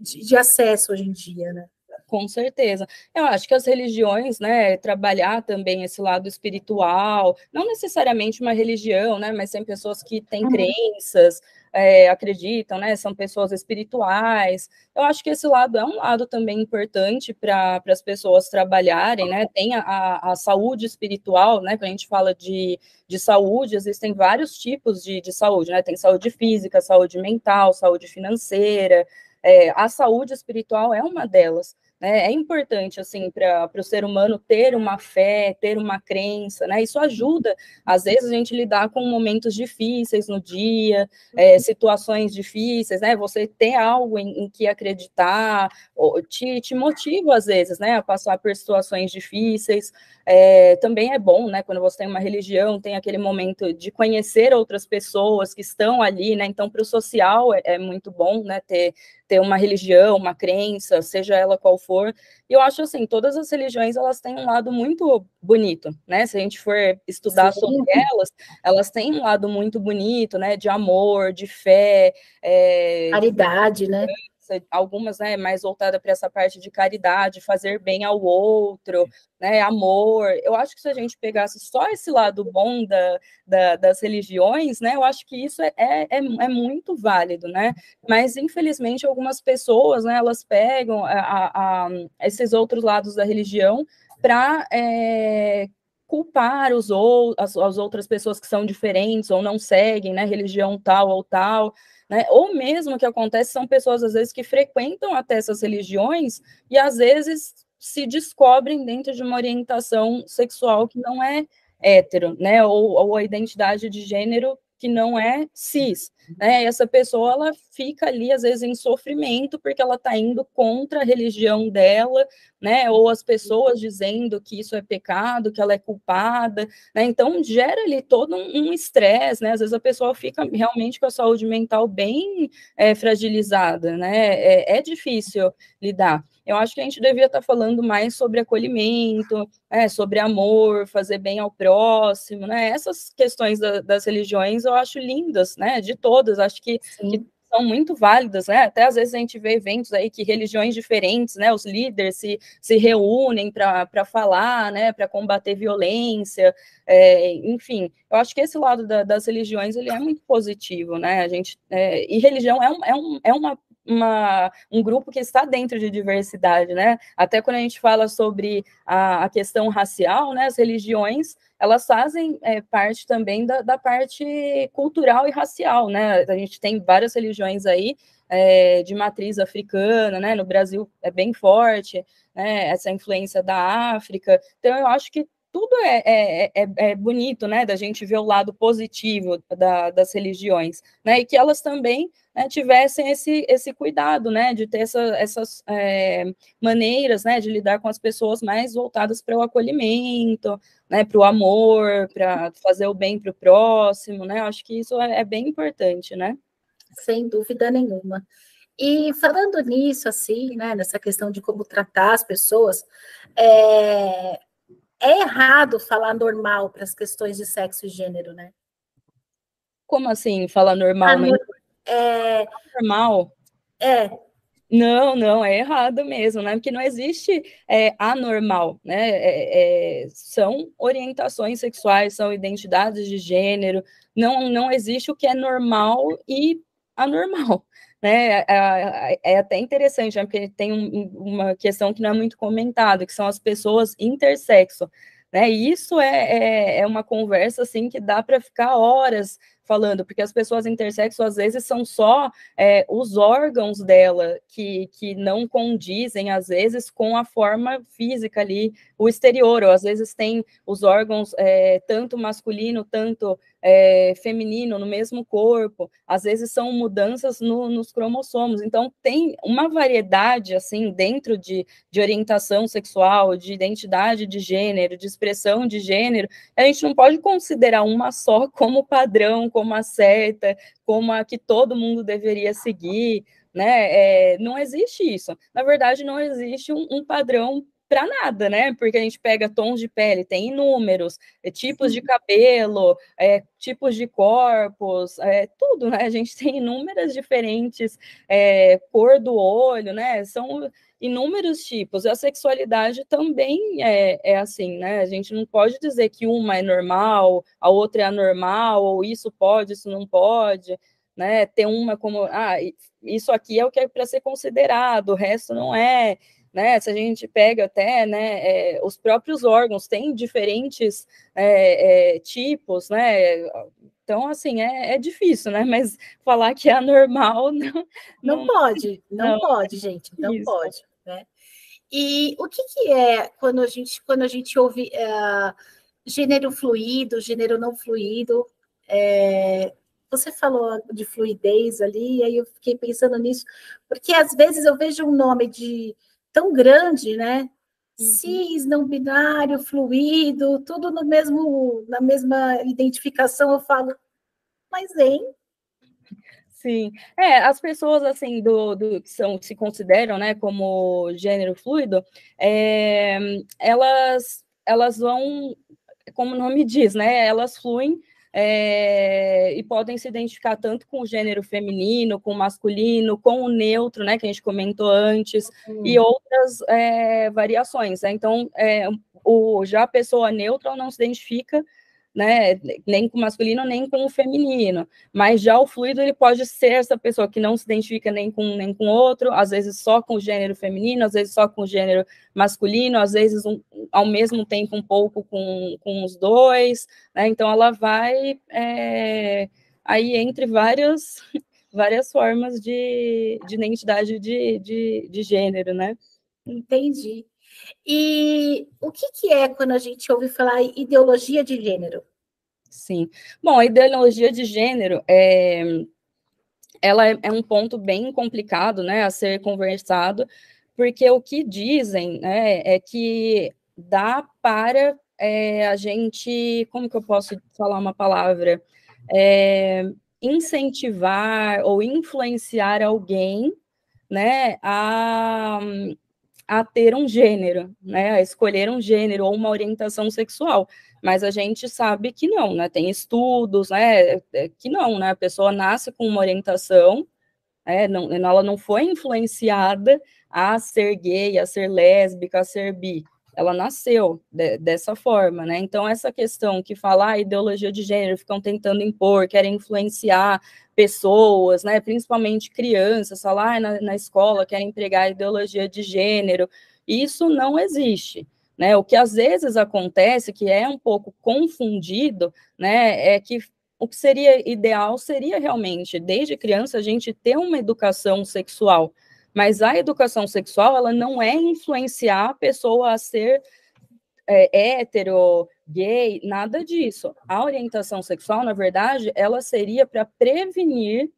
S1: de, de acesso hoje em dia, né?
S2: Com certeza. Eu acho que as religiões, né, trabalhar também esse lado espiritual, não necessariamente uma religião, né, mas tem pessoas que têm uhum. crenças, é, acreditam, né, são pessoas espirituais. Eu acho que esse lado é um lado também importante para as pessoas trabalharem, né, tem a, a saúde espiritual, né, quando a gente fala de, de saúde, existem vários tipos de, de saúde, né, tem saúde física, saúde mental, saúde financeira, é, a saúde espiritual é uma delas. Né? É importante, assim, para o ser humano ter uma fé, ter uma crença, né? Isso ajuda, às vezes, a gente lidar com momentos difíceis no dia, é, situações difíceis, né? Você ter algo em, em que acreditar, te, te motiva, às vezes, né? A passar por situações difíceis. É, também é bom, né? Quando você tem uma religião, tem aquele momento de conhecer outras pessoas que estão ali, né? Então, para o social é, é muito bom, né? Ter ter uma religião, uma crença, seja ela qual for. E eu acho assim, todas as religiões elas têm um lado muito bonito, né? Se a gente for estudar Sim. sobre elas, elas têm um lado muito bonito, né? De amor, de fé,
S1: é, caridade, de... né?
S2: algumas né, mais voltada para essa parte de caridade, fazer bem ao outro, né, amor. Eu acho que se a gente pegasse só esse lado bom da, da, das religiões, né, eu acho que isso é, é, é, é muito válido, né? Mas, infelizmente, algumas pessoas, né, elas pegam a, a, a esses outros lados da religião para é, culpar os ou, as, as, outras pessoas que são diferentes ou não seguem, né, religião tal ou tal, né? Ou mesmo o que acontece são pessoas, às vezes, que frequentam até essas religiões e, às vezes, se descobrem dentro de uma orientação sexual que não é hétero, né? Ou, ou a identidade de gênero que não é cis, né? E essa pessoa ela fica ali às vezes em sofrimento porque ela está indo contra a religião dela, né? Ou as pessoas dizendo que isso é pecado, que ela é culpada, né? Então gera ali todo um estresse, né? Às vezes a pessoa fica realmente com a saúde mental bem é, fragilizada, né? É, é difícil lidar. Eu acho que a gente devia estar falando mais sobre acolhimento, é, sobre amor, fazer bem ao próximo, né? Essas questões da, das religiões eu acho lindas, né? De todas, acho que, que, são muito válidas, né? Até às vezes a gente vê eventos aí que religiões diferentes, né? Os líderes se, se reúnem para falar, né? Para combater violência, é, enfim. Eu acho que esse lado da, das religiões ele é muito positivo, né? A gente é, e religião é, um, é, um, é uma uma, um grupo que está dentro de diversidade, né? Até quando a gente fala sobre a, a questão racial, né? As religiões elas fazem é, parte também da, da, parte cultural e racial, né? A gente tem várias religiões aí é, de matriz africana, né? No Brasil é bem forte, né? Essa influência da África. Então eu acho que tudo é, é, é, é, bonito, né, da gente ver o lado positivo da, das religiões, né, e que elas também né, tivessem esse, esse cuidado, né, de ter essa, essas é, maneiras, né, de lidar com as pessoas mais voltadas para o acolhimento, né, para o amor, para fazer o bem para o próximo, né, acho que isso é, é bem importante, né.
S1: Sem dúvida nenhuma. E falando nisso, assim, né, nessa questão de como tratar as pessoas, é, é errado falar normal para as questões de sexo e gênero, né?
S2: Como assim, falar normal? Ah, né?
S1: É...
S2: Normal?
S1: É.
S2: Não, não, é errado mesmo, né? Porque não existe é, anormal, né? É, é, são orientações sexuais, são identidades de gênero, não, não existe o que é normal e anormal né? É, é, é até interessante, né? porque tem um, uma questão que não é muito comentada, que são as pessoas intersexo. Né? E isso é, é, é uma conversa assim que dá para ficar horas falando, porque as pessoas intersexo às vezes são só é, os órgãos dela que, que não condizem, às vezes, com a forma física ali, o exterior, ou às vezes tem os órgãos é, tanto masculino, tanto é, feminino no mesmo corpo, às vezes são mudanças no, nos cromossomos. Então, tem uma variedade, assim, dentro de, de orientação sexual, de identidade de gênero, de expressão de gênero, a gente não pode considerar uma só como padrão, como a certa, como a que todo mundo deveria seguir. Né? É, não existe isso. Na verdade, não existe um, um padrão para nada, né? Porque a gente pega tons de pele, tem inúmeros, é, tipos de cabelo, é, tipos de corpos, é, tudo, né? A gente tem inúmeras diferentes, é, cor do olho, né? São inúmeros tipos. A sexualidade também é, é assim, né? A gente não pode dizer que uma é normal, a outra é anormal, ou isso pode, isso não pode. Né, ter uma como, ah, isso aqui é o que é para ser considerado, o resto não é né? Se a gente pega até, né, é, os próprios órgãos têm diferentes é, é, tipos, né? Então, assim, é, é, difícil, né? Mas falar que é anormal
S1: não, não, não pode, não, não, pode, gente, não isso. pode, né? E o que, que é quando a gente quando a gente ouve uh, gênero fluido, gênero não fluido? É, você falou de fluidez ali, aí eu fiquei pensando nisso, porque às vezes eu vejo um nome de tão grande, né? Uhum. Cis, não binário, fluido, tudo no mesmo, na mesma identificação, eu falo, mas hein?
S2: Sim, é, as pessoas assim do, do que são se consideram, né, como gênero fluido, é, elas elas vão, como o nome diz, né, elas fluem é, e podem se identificar tanto com o gênero feminino, com o masculino, com o neutro, né, que a gente comentou antes, uhum. e outras é, variações. Né? Então, é, o, já a pessoa neutra não se identifica né, nem com o masculino nem com o feminino, mas já o fluido ele pode ser essa pessoa que não se identifica nem com nem com outro, às vezes só com o gênero feminino, às vezes só com o gênero masculino, às vezes um, ao mesmo tempo um pouco com, com os dois, né, então ela vai é, aí entre várias várias formas de, de identidade de, de, de gênero, né?
S1: Entendi. E o que, que é quando a gente ouve falar ideologia de gênero?
S2: Sim. Bom, a ideologia de gênero é, ela é, é um ponto bem complicado, né, a ser conversado, porque o que dizem, né, é que dá para é, a gente, como que eu posso falar uma palavra, é, incentivar ou influenciar alguém, né, a, a ter um gênero, né, a escolher um gênero ou uma orientação sexual. Mas a gente sabe que não, né? Tem estudos, né? É, que não, né? A pessoa nasce com uma orientação, né? não, ela não foi influenciada a ser gay, a ser lésbica, a ser bi ela nasceu de, dessa forma, né? Então, essa questão que falar ah, ideologia de gênero, ficam tentando impor, querem influenciar pessoas, né? Principalmente crianças, falar ah, na, na escola, querem pregar ideologia de gênero, isso não existe. Né, o que às vezes acontece, que é um pouco confundido, né, é que o que seria ideal seria realmente, desde criança, a gente ter uma educação sexual, mas a educação sexual, ela não é influenciar a pessoa a ser é, hétero, gay, nada disso. A orientação sexual, na verdade, ela seria para prevenir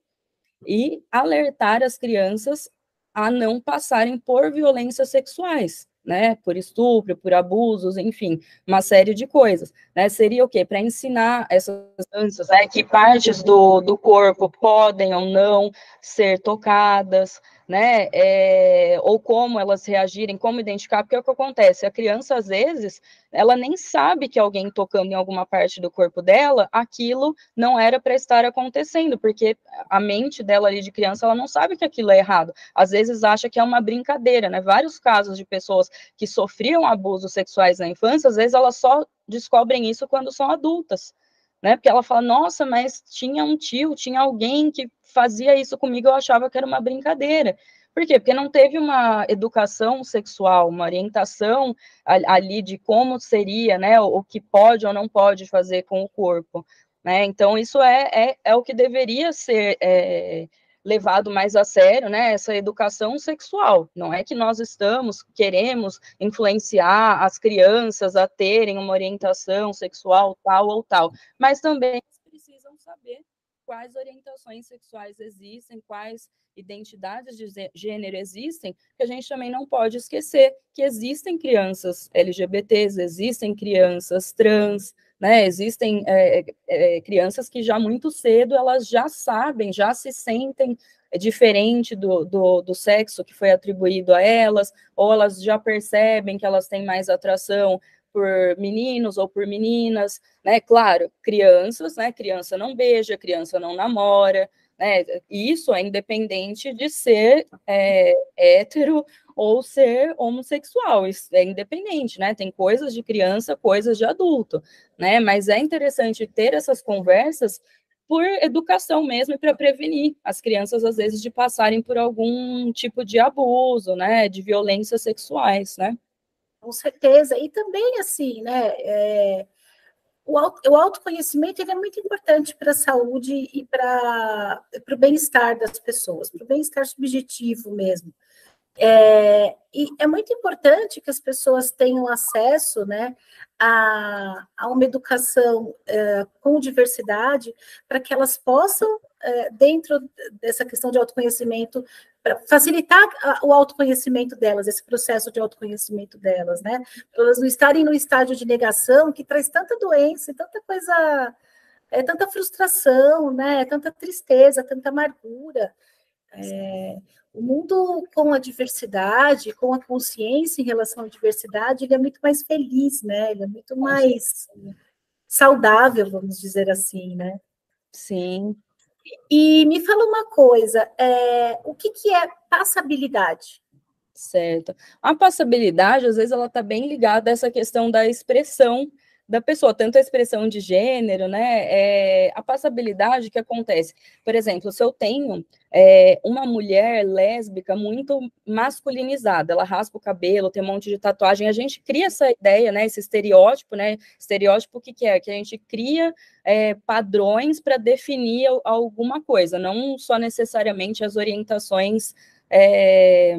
S2: e alertar as crianças a não passarem por violências sexuais né, por estupro, por abusos, enfim, uma série de coisas, né, seria o quê? Para ensinar essas danças, né, que partes do, do corpo podem ou não ser tocadas, né, é, ou como elas reagirem, como identificar, porque é o que acontece, a criança, às vezes, ela nem sabe que alguém tocando em alguma parte do corpo dela, aquilo não era para estar acontecendo, porque a mente dela ali de criança, ela não sabe que aquilo é errado, às vezes acha que é uma brincadeira, né, vários casos de pessoas que sofriam abusos sexuais na infância, às vezes elas só descobrem isso quando são adultas, né? Porque ela fala, nossa, mas tinha um tio, tinha alguém que fazia isso comigo, eu achava que era uma brincadeira. Por quê? Porque não teve uma educação sexual, uma orientação ali de como seria, né, o que pode ou não pode fazer com o corpo, né? Então, isso é, é, é o que deveria ser é, levado mais a sério, né, essa educação sexual. Não é que nós estamos, queremos influenciar as crianças a terem uma orientação sexual tal ou tal, mas também precisam saber quais orientações sexuais existem, quais identidades de gênero existem, que a gente também não pode esquecer que existem crianças LGBTs, existem crianças trans, né? Existem é, é, crianças que já muito cedo elas já sabem, já se sentem diferente do, do, do, sexo que foi atribuído a elas, ou elas já percebem que elas têm mais atração por meninos ou por meninas, né? Claro, crianças, né? Criança não beija, criança não namora, né? Isso é independente de ser é, hétero ou ser homossexual, isso é independente, né? Tem coisas de criança, coisas de adulto, né? Mas é interessante ter essas conversas por educação mesmo e para prevenir as crianças às vezes de passarem por algum tipo de abuso, né? De violências sexuais, né?
S1: Com certeza. E também assim, né? É o, o autoconhecimento é muito importante para a saúde e para o bem-estar das pessoas, para o bem-estar subjetivo mesmo. É, e é muito importante que as pessoas tenham acesso né, a, a uma educação é, com diversidade, para que elas possam, é, dentro dessa questão de autoconhecimento, facilitar o autoconhecimento delas, esse processo de autoconhecimento delas, né? Para elas não estarem no estágio de negação que traz tanta doença, tanta coisa, é, tanta frustração, né? Tanta tristeza, tanta amargura. É, o mundo com a diversidade, com a consciência em relação à diversidade, ele é muito mais feliz, né? Ele é muito mais saudável, vamos dizer assim, né?
S2: Sim,
S1: e me fala uma coisa, é, o que, que é passabilidade?
S2: Certo. A passabilidade, às vezes, ela está bem ligada a essa questão da expressão da pessoa, tanto a expressão de gênero, né? É, a passabilidade que acontece. Por exemplo, se eu tenho é, uma mulher lésbica muito masculinizada, ela raspa o cabelo, tem um monte de tatuagem, a gente cria essa ideia, né? Esse estereótipo, né? Estereótipo o que, que é? Que a gente cria é, padrões para definir alguma coisa, não só necessariamente as orientações. É,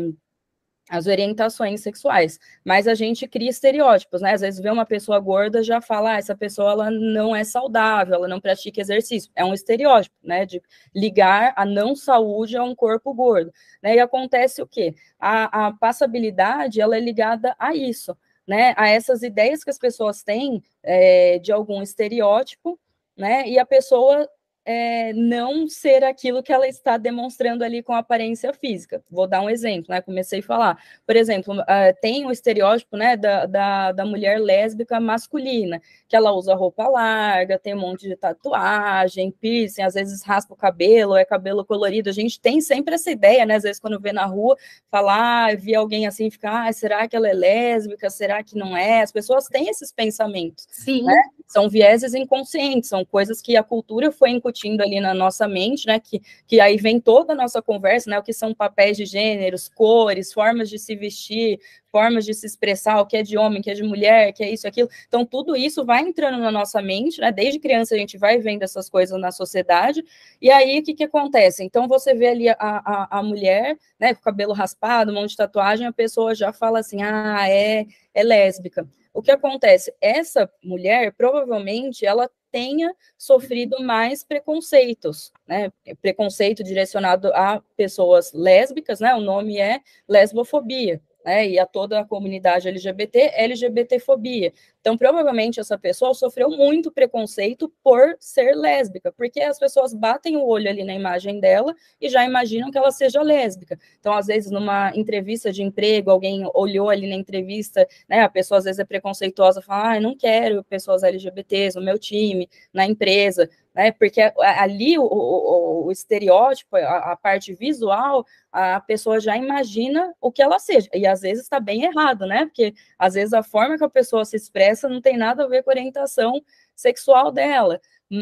S2: as orientações sexuais, mas a gente cria estereótipos, né? Às vezes vê uma pessoa gorda já fala, ah, essa pessoa ela não é saudável, ela não pratica exercício. É um estereótipo, né? De ligar a não saúde a um corpo gordo, né? E acontece o quê? A, a passabilidade ela é ligada a isso, né? A essas ideias que as pessoas têm é, de algum estereótipo, né? E a pessoa é, não ser aquilo que ela está demonstrando ali com aparência física. Vou dar um exemplo, né? Comecei a falar. Por exemplo, uh, tem o estereótipo né, da, da, da, mulher lésbica masculina, que ela usa roupa larga, tem um monte de tatuagem, piercing, às vezes raspa o cabelo, é cabelo colorido. A gente tem sempre essa ideia, né? Às vezes, quando vê na rua, falar, ah, vi alguém assim, ficar, ah, será que ela é lésbica? Será que não é? As pessoas têm esses pensamentos.
S1: Sim.
S2: Né? São vieses inconscientes, são coisas que a cultura foi incutindo incutindo ali na nossa mente, né? Que, que aí vem toda a nossa conversa, né? O que são papéis de gêneros, cores, formas de se vestir, formas de se expressar, o que é de homem, o que é de mulher, o que é isso, aquilo. Então, tudo isso vai entrando na nossa mente, né? Desde criança a gente vai vendo essas coisas na sociedade, e aí o que, que acontece? Então, você vê ali a, a, a mulher, né, com o cabelo raspado, um monte de tatuagem, a pessoa já fala assim, ah, é, é lésbica. O que acontece? Essa mulher, provavelmente, ela tenha sofrido mais preconceitos, né? Preconceito direcionado a pessoas lésbicas, né? O nome é lesbofobia né, e a toda a comunidade LGBT, LGBTfobia. Então, provavelmente, essa pessoa sofreu muito preconceito por ser lésbica, porque as pessoas batem o olho ali na imagem dela e já imaginam que ela seja lésbica. Então, às vezes, numa entrevista de emprego, alguém olhou ali na entrevista, né, a pessoa às vezes é preconceituosa, fala, ah, não quero pessoas LGBTs no meu time, na empresa, né? Porque ali o, o, o estereótipo, a, a, parte visual, a pessoa já imagina o que ela seja, e às vezes está bem errado, né? Porque às vezes a forma que a pessoa se expressa não tem nada a ver com a orientação sexual dela.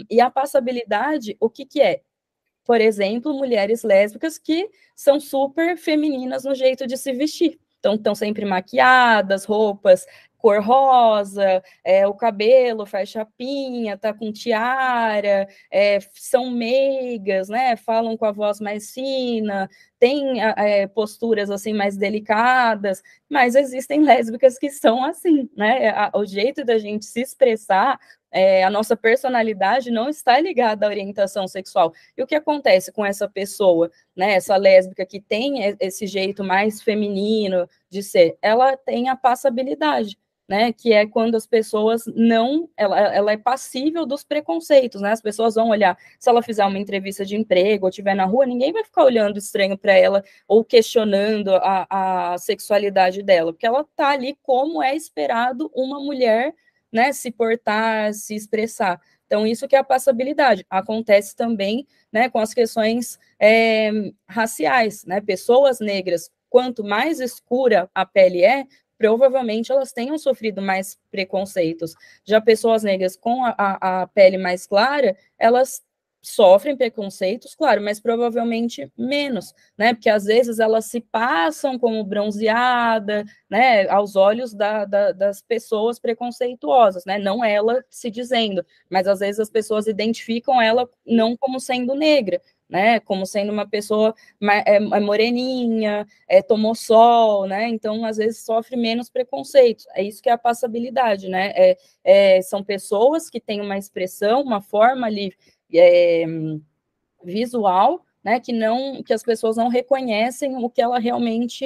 S2: E a passabilidade, o que, que é? Por exemplo, mulheres lésbicas que são super femininas no jeito de se vestir. Então, estão sempre maquiadas, roupas cor rosa, é, o cabelo faz chapinha, tá com tiara, é, são meigas, né? Falam com a voz mais fina, têm é, posturas assim mais delicadas, mas existem lésbicas que são assim, né? o jeito da gente se expressar é, a nossa personalidade não está ligada à orientação sexual. E o que acontece com essa pessoa, né, essa lésbica que tem esse jeito mais feminino de ser? Ela tem a passabilidade né? Que é quando as pessoas não, ela, ela é passível dos preconceitos, né? As pessoas vão olhar, se ela fizer uma entrevista de emprego ou estiver na rua, ninguém vai ficar olhando estranho para ela ou questionando a, a sexualidade dela, porque ela tá ali como é esperado uma mulher, né? Se portar, se expressar. Então, isso que é a passabilidade. Acontece também né, com as questões é, raciais, né? Pessoas negras, quanto mais escura a pele é, provavelmente elas tenham sofrido mais preconceitos. Já pessoas negras com a, a, a pele mais clara, elas sofrem preconceitos, claro, mas provavelmente menos, né? Porque às vezes elas se passam como bronzeada, né? Aos olhos da, da, das pessoas preconceituosas, né? Não ela se dizendo, mas às vezes as pessoas identificam ela não como sendo negra, né, como sendo uma pessoa é, é moreninha, é, tomou sol, né, então às vezes sofre menos preconceito, é isso que é a passabilidade, né, é, é são pessoas que têm uma expressão, uma forma ali é, visual, né, que não, que as pessoas não reconhecem o que ela realmente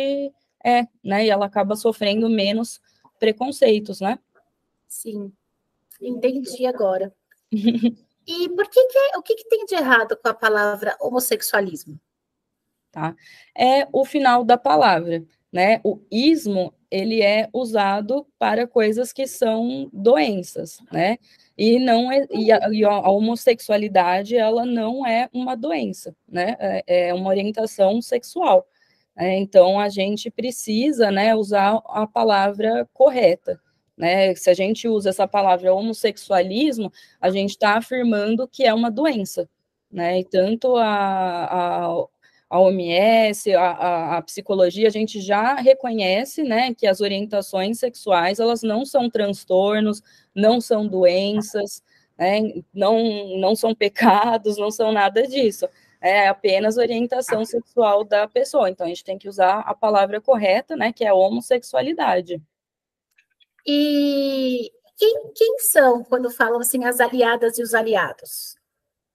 S2: é, né, e ela acaba sofrendo menos preconceitos, né.
S1: Sim, entendi agora. E por que, que o que, que tem de errado com a palavra homossexualismo?
S2: Tá? É o final da palavra, né? O ismo ele é usado para coisas que são doenças, né? E não é, e a, e a homossexualidade ela não é uma doença, né? É, é uma orientação sexual. É, então a gente precisa, né, usar a palavra correta. Né? Se a gente usa essa palavra homossexualismo, a gente está afirmando que é uma doença. Né? E tanto a, a, a OMS, a, a, a, psicologia, a gente já reconhece né, que as orientações sexuais elas não são transtornos, não são doenças, né, não, não são pecados, não são nada disso. é apenas orientação sexual da pessoa. Então, a gente tem que usar a palavra correta, né, que é homossexualidade.
S1: E quem, quem são, quando falam assim, as aliadas e os aliados?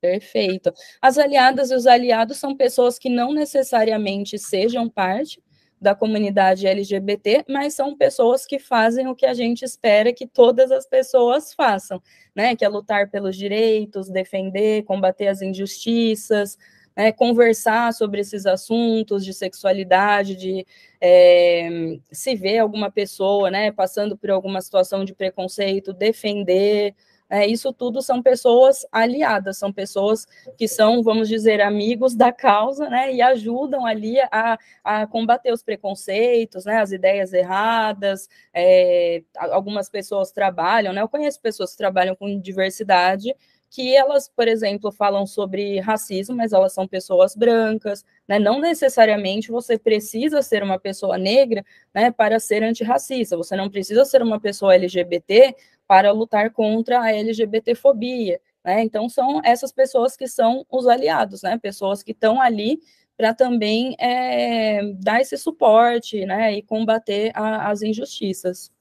S2: Perfeito. As aliadas e os aliados são pessoas que não necessariamente sejam parte da comunidade LGBT, mas são pessoas que fazem o que a gente espera que todas as pessoas façam, né? Que é lutar pelos direitos, defender, combater as injustiças, né, conversar sobre esses assuntos de sexualidade, de é, se ver alguma pessoa né, passando por alguma situação de preconceito, defender, é, isso tudo são pessoas aliadas, são pessoas que são, vamos dizer, amigos da causa, né, e ajudam ali a, a combater os preconceitos, né, as ideias erradas. É, algumas pessoas trabalham, né, eu conheço pessoas que trabalham com diversidade que elas, por exemplo, falam sobre racismo, mas elas são pessoas brancas, né? Não necessariamente você precisa ser uma pessoa negra, né, para ser antirracista. Você não precisa ser uma pessoa LGBT para lutar contra a LGBTfobia, né? Então são essas pessoas que são os aliados, né? Pessoas que estão ali para também é, dar esse suporte, né, e combater a, as injustiças.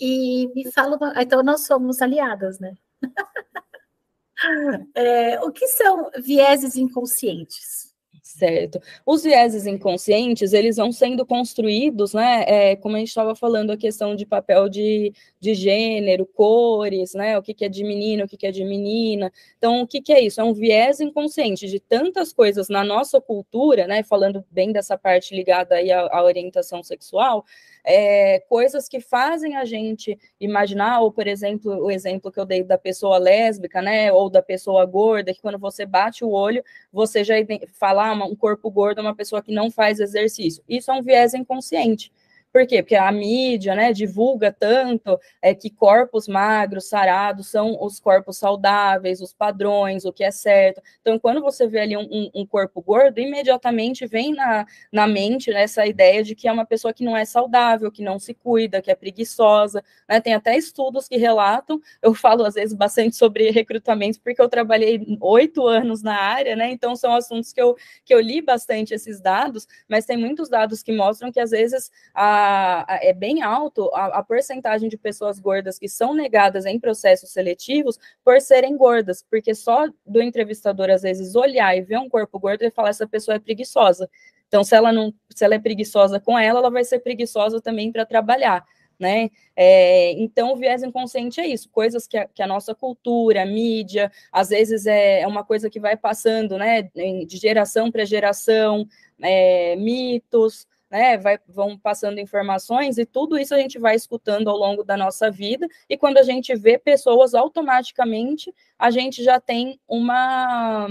S1: E me fala, então nós somos aliadas, né? É, o que são vieses inconscientes?
S2: Certo. Os vieses inconscientes, eles vão sendo construídos, né? É, como a gente estava falando, a questão de papel de, de gênero, cores, né? O que, que é de menino, o que, que é de menina. Então, o que, que é isso? É um viés inconsciente de tantas coisas na nossa cultura, né? Falando bem dessa parte ligada aí à, à orientação sexual, é, coisas que fazem a gente imaginar, ou, por exemplo, o exemplo que eu dei da pessoa lésbica, né, ou da pessoa gorda, que quando você bate o olho, você já fala ah, um corpo gordo é uma pessoa que não faz exercício. Isso é um viés inconsciente. Por quê? Porque a mídia, né, divulga tanto é, que corpos magros, sarados, são os corpos saudáveis, os padrões, o que é certo. Então, quando você vê ali um, um corpo gordo, imediatamente vem na, na mente né, essa ideia de que é uma pessoa que não é saudável, que não se cuida, que é preguiçosa. Né? Tem até estudos que relatam, eu falo às vezes bastante sobre recrutamento, porque eu trabalhei oito anos na área, né? Então são assuntos que eu, que eu li bastante esses dados, mas tem muitos dados que mostram que às vezes a é bem alto a, a porcentagem de pessoas gordas que são negadas em processos seletivos por serem gordas, porque só do entrevistador, às vezes, olhar e ver um corpo gordo e falar essa pessoa é preguiçosa. Então, se ela não, se ela é preguiçosa com ela, ela vai ser preguiçosa também para trabalhar. Né? É, então, o viés inconsciente é isso, coisas que a, que a, nossa cultura, a mídia, às vezes é, é uma coisa que vai passando, né, de geração para geração, é, mitos, né, vai, vão passando informações e tudo isso a gente vai escutando ao longo da nossa vida, e quando a gente vê pessoas, automaticamente a gente já tem uma,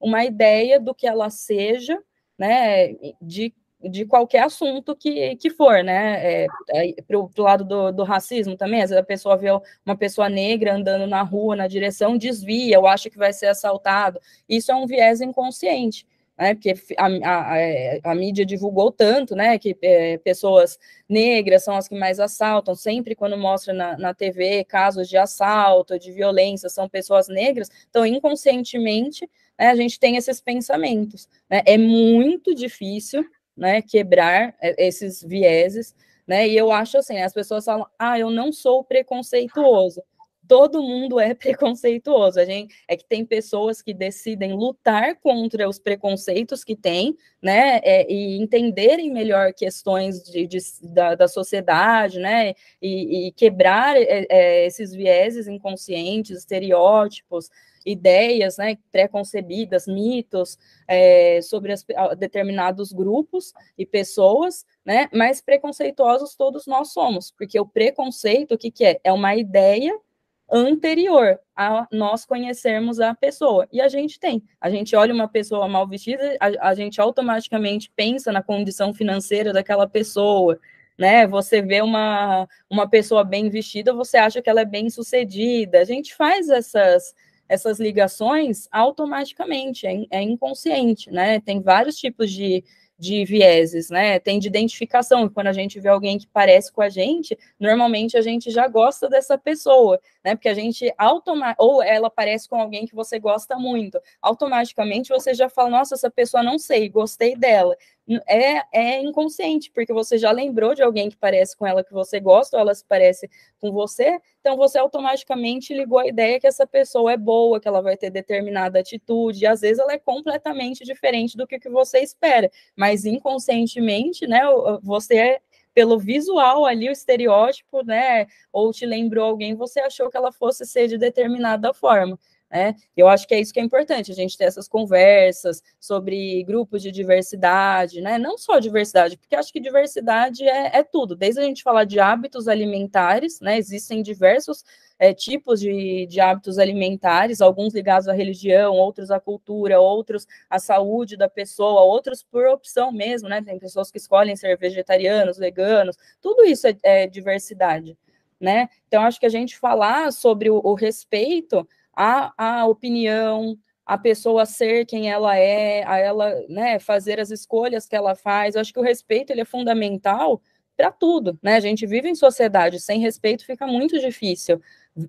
S2: uma ideia do que ela seja, né, de, de qualquer assunto que, que for, né, é, é, para o lado do, do racismo também, às vezes a pessoa vê uma pessoa negra andando na rua, na direção, desvia, ou acha que vai ser assaltado, isso é um viés inconsciente, né, porque a, a, a, mídia divulgou tanto, né, que é, pessoas negras são as que mais assaltam, sempre quando mostra na, na TV casos de assalto, de violência, são pessoas negras, então inconscientemente né, a gente tem esses pensamentos, né, é muito difícil, né, quebrar é, esses vieses, né, e eu acho assim, as pessoas falam, ah, eu não sou preconceituoso, todo mundo é preconceituoso. A gente é que tem pessoas que decidem lutar contra os preconceitos que tem, né, é, e entenderem melhor questões de, de da, da, sociedade, né, e, e quebrar é, é, esses vieses inconscientes, estereótipos, ideias, né, preconcebidas, mitos é, sobre as, determinados grupos e pessoas, né, mas preconceituosos todos nós somos, porque o preconceito, o que, que é? É uma ideia anterior a nós conhecermos a pessoa. E a gente tem. A gente olha uma pessoa mal vestida, a, a gente automaticamente pensa na condição financeira daquela pessoa, né? Você vê uma, uma pessoa bem vestida, você acha que ela é bem sucedida. A gente faz essas essas ligações automaticamente, é, é inconsciente, né? Tem vários tipos de, de vieses, né? Tem de identificação. Quando a gente vê alguém que parece com a gente, normalmente a gente já gosta dessa pessoa, né? Porque a gente automaticamente, ou ela parece com alguém que você gosta muito, automaticamente você já fala, nossa, essa pessoa não sei, gostei dela. É, é inconsciente, porque você já lembrou de alguém que parece com ela que você gosta, ou ela se parece com você, então você automaticamente ligou a ideia que essa pessoa é boa, que ela vai ter determinada atitude, e às vezes ela é completamente diferente do que, que você espera, mas inconscientemente, né, você é pelo visual ali, o estereótipo, né, ou te lembrou alguém, você achou que ela fosse ser de determinada forma. Né? Eu acho que é isso que é importante, a gente ter essas conversas sobre grupos de diversidade, né? Não só diversidade, porque acho que diversidade é, é tudo, desde a gente falar de hábitos alimentares, né? Existem diversos é, tipos de, de hábitos alimentares, alguns ligados à religião, outros à cultura, outros à saúde da pessoa, outros por opção mesmo, né? Tem pessoas que escolhem ser vegetarianos, veganos, tudo isso é, é diversidade. Né? Então, acho que a gente falar sobre o, o respeito a, a opinião, a pessoa ser quem ela é, a ela né, fazer as escolhas que ela faz. Eu acho que o respeito ele é fundamental para tudo, né? A gente vive em sociedade, sem respeito fica muito difícil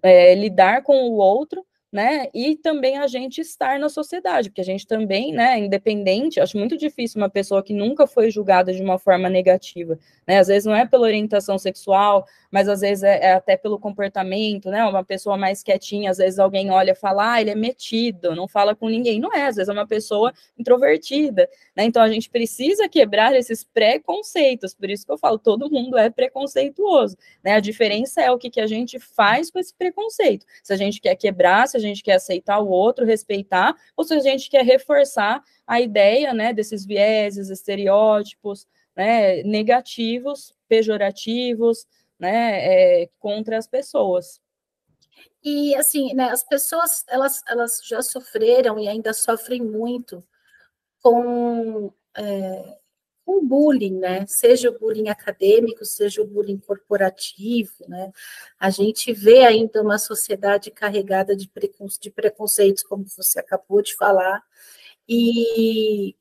S2: é, lidar com o outro né? E também a gente estar na sociedade, porque a gente também, né, independente, acho muito difícil uma pessoa que nunca foi julgada de uma forma negativa, né? Às vezes não é pela orientação sexual, mas às vezes é, é até pelo comportamento, né? Uma pessoa mais quietinha, às vezes alguém olha e fala, ah, ele é metido, não fala com ninguém. Não é, às vezes é uma pessoa introvertida, né? Então a gente precisa quebrar esses preconceitos, por isso que eu falo, todo mundo é preconceituoso, né? A diferença é o que, que a gente faz com esse preconceito. Se a gente quer quebrar, se a gente quer aceitar o outro, respeitar, ou se a gente quer reforçar a ideia, né, desses vieses, estereótipos, né, negativos, pejorativos, né, é, contra as pessoas.
S1: E assim, né, as pessoas elas, elas já sofreram e ainda sofrem muito com é, com bullying, né? Seja o bullying acadêmico, seja o bullying corporativo, né? A gente vê ainda uma sociedade carregada de, de preconceitos, como você acabou de falar, e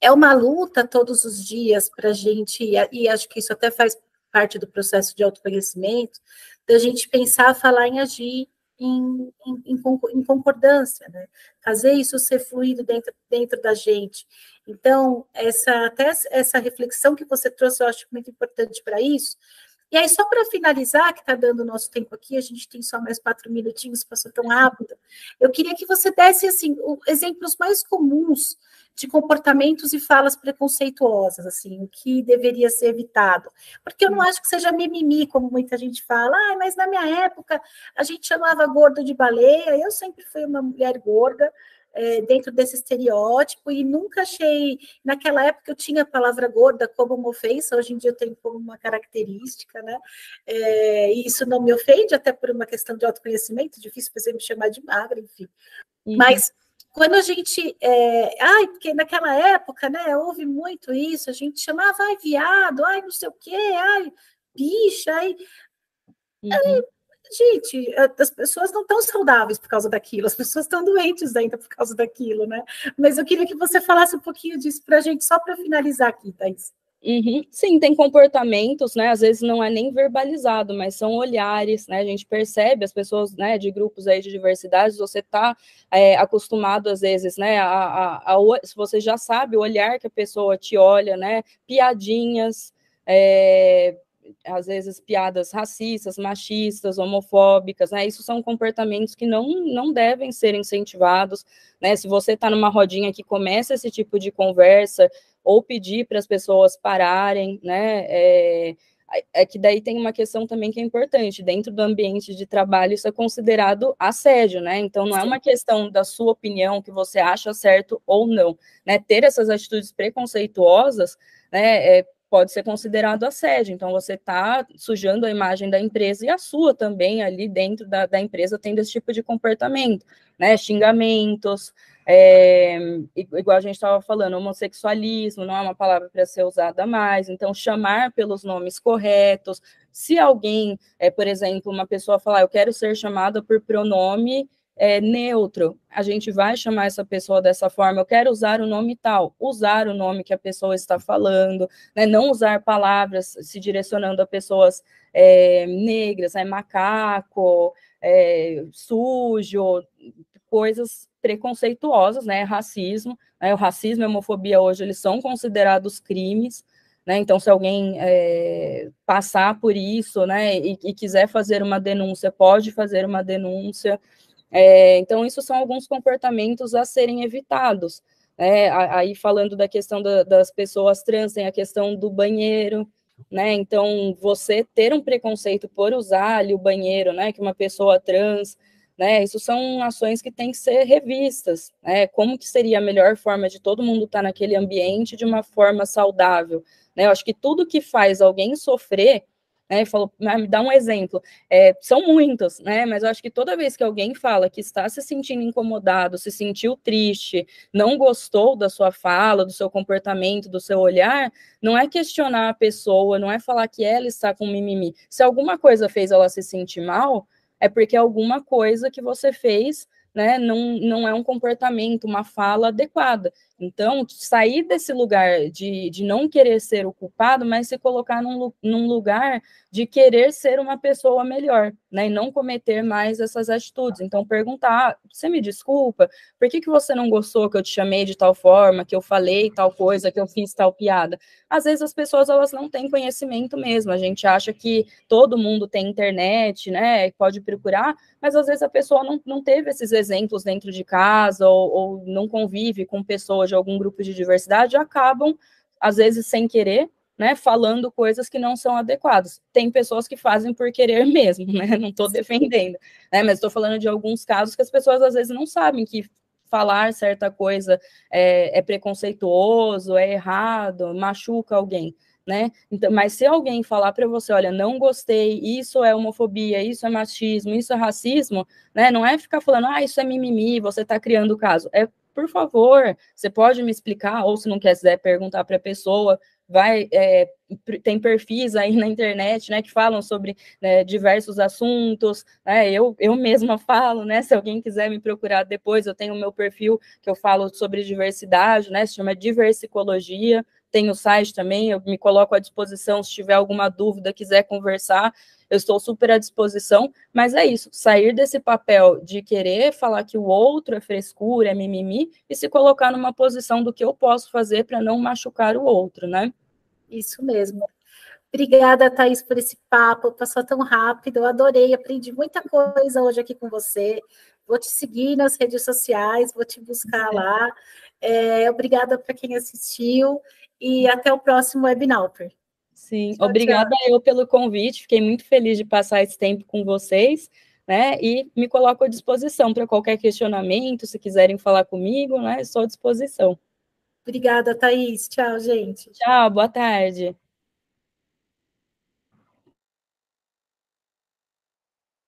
S1: é uma luta todos os dias para a gente, e acho que isso até faz parte do processo de autoconhecimento, da gente pensar, falar em agir em, em, em, concordância, né? Fazer isso ser fluido dentro, dentro da gente. Então, essa, até essa reflexão que você trouxe, eu acho muito importante para isso. E aí, só para finalizar, que está dando o nosso tempo aqui, a gente tem só mais quatro minutinhos, passou tão rápido. Eu queria que você desse assim, exemplos mais comuns de comportamentos e falas preconceituosas, assim, o que deveria ser evitado. Porque eu não acho que seja mimimi, como muita gente fala, ah, mas na minha época a gente chamava gordo de baleia, eu sempre fui uma mulher gorda, é, dentro desse estereótipo e nunca achei. Naquela época eu tinha a palavra gorda como uma ofensa, hoje em dia eu tenho como uma característica, né? É, e isso não me ofende, até por uma questão de autoconhecimento, difícil, por exemplo, me chamar de magra, enfim. Uhum. Mas quando a gente. É, ai, porque naquela época, né, houve muito isso, a gente chamava, ai, viado, ai, não sei o quê, ai, bicha, ai. Uhum. ai gente, as pessoas não estão saudáveis por causa daquilo, as pessoas estão doentes ainda por causa daquilo, né? Mas eu queria que você falasse um pouquinho disso para a gente, só para finalizar aqui, Thais.
S2: Uhum. Sim, tem comportamentos, né? Às vezes não é nem verbalizado, mas são olhares, né? A gente percebe as pessoas, né? De grupos aí de diversidade, você está é, acostumado às vezes, né? A, a, a, você já sabe o olhar que a pessoa te olha, né? Piadinhas, é, às vezes piadas racistas, machistas, homofóbicas, né? Isso são comportamentos que não, não devem ser incentivados, né? Se você está numa rodinha que começa esse tipo de conversa, ou pedir para as pessoas pararem, né? É, é que daí tem uma questão também que é importante, dentro do ambiente de trabalho isso é considerado assédio, né? Então não é uma questão da sua opinião que você acha certo ou não, né? Ter essas atitudes preconceituosas, né, é, pode ser considerado assédio. Então, você está sujando a imagem da empresa e a sua também ali dentro da, da empresa tendo esse tipo de comportamento, né? Xingamentos, é, igual a gente estava falando, homossexualismo não é uma palavra para ser usada mais, então chamar pelos nomes corretos. Se alguém, é, por exemplo, uma pessoa falar, eu quero ser chamada por pronome é, neutro, a gente vai chamar essa pessoa dessa forma, eu quero usar o nome tal, usar o nome que a pessoa está falando, né, não usar palavras se direcionando a pessoas é, negras, né, macaco, é, sujo, coisas preconceituosas, né, racismo, né, o racismo e a homofobia hoje, eles são considerados crimes, né? Então, se alguém é, passar por isso, né, e, e, quiser fazer uma denúncia, pode fazer uma denúncia. É, então, isso são alguns comportamentos a serem evitados. Né? Aí, falando da questão da, das pessoas trans, tem a questão do banheiro, né? Então, você ter um preconceito por usar ali o banheiro, né, que uma pessoa trans, né, isso são ações que têm que ser revistas, né? Como que seria a melhor forma de todo mundo estar naquele ambiente de uma forma saudável, né? Eu acho que tudo que faz alguém sofrer, né, falou, ah, me dá um exemplo, é, são muitos, né, mas eu acho que toda vez que alguém fala que está se sentindo incomodado, se sentiu triste, não gostou da sua fala, do seu comportamento, do seu olhar, não é questionar a pessoa, não é falar que ela está com mimimi. Se alguma coisa fez ela se sentir mal, é porque alguma coisa que você fez né, não, não é um comportamento, uma fala adequada. Então, sair desse lugar de, de não querer ser o culpado, mas se colocar num, num lugar de querer ser uma pessoa melhor, né? E não cometer mais essas atitudes. Então, perguntar: ah, você me desculpa, por que, que você não gostou que eu te chamei de tal forma, que eu falei tal coisa, que eu fiz tal piada? Às vezes as pessoas elas não têm conhecimento mesmo. A gente acha que todo mundo tem internet, né? Pode procurar, mas às vezes a pessoa não, não teve esses exemplos dentro de casa ou, ou não convive com pessoas de algum grupo de diversidade acabam, às vezes sem querer, né, falando coisas que não são adequadas. Tem pessoas que fazem por querer mesmo, né? Não estou defendendo, né? Mas estou falando de alguns casos que as pessoas às vezes não sabem que falar certa coisa é, é preconceituoso, é errado, machuca alguém. Né? Então, mas se alguém falar para você, olha, não gostei, isso é homofobia, isso é machismo, isso é racismo, né? Não é ficar falando, ah, isso é mimimi, você está criando o caso. É por favor, você pode me explicar, ou se não quiser perguntar para a pessoa, vai, é, tem perfis aí na internet, né, que falam sobre né, diversos assuntos, né, eu, eu mesma falo, né, se alguém quiser me procurar depois, eu tenho o meu perfil que eu falo sobre diversidade, né, se chama Diversicologia, tem o site também, eu me coloco à disposição se tiver alguma dúvida, quiser conversar, eu estou super à disposição, mas é isso, sair desse papel de querer falar que o outro é frescura, é mimimi, e se colocar numa posição do que eu posso fazer para não machucar o outro, né?
S1: Isso mesmo. Obrigada, Thaís, por esse papo, passou tão rápido, eu adorei, aprendi muita coisa hoje aqui com você. Vou te seguir nas redes sociais, vou te buscar lá. É, obrigada para quem assistiu e até o próximo webinar.
S2: Sim, tchau, obrigada tchau. eu pelo convite, fiquei muito feliz de passar esse tempo com vocês, né? E me coloco à disposição para qualquer questionamento, se quiserem falar comigo, né? Estou à disposição.
S1: Obrigada, Thaís. Tchau, gente.
S2: Tchau, boa tarde.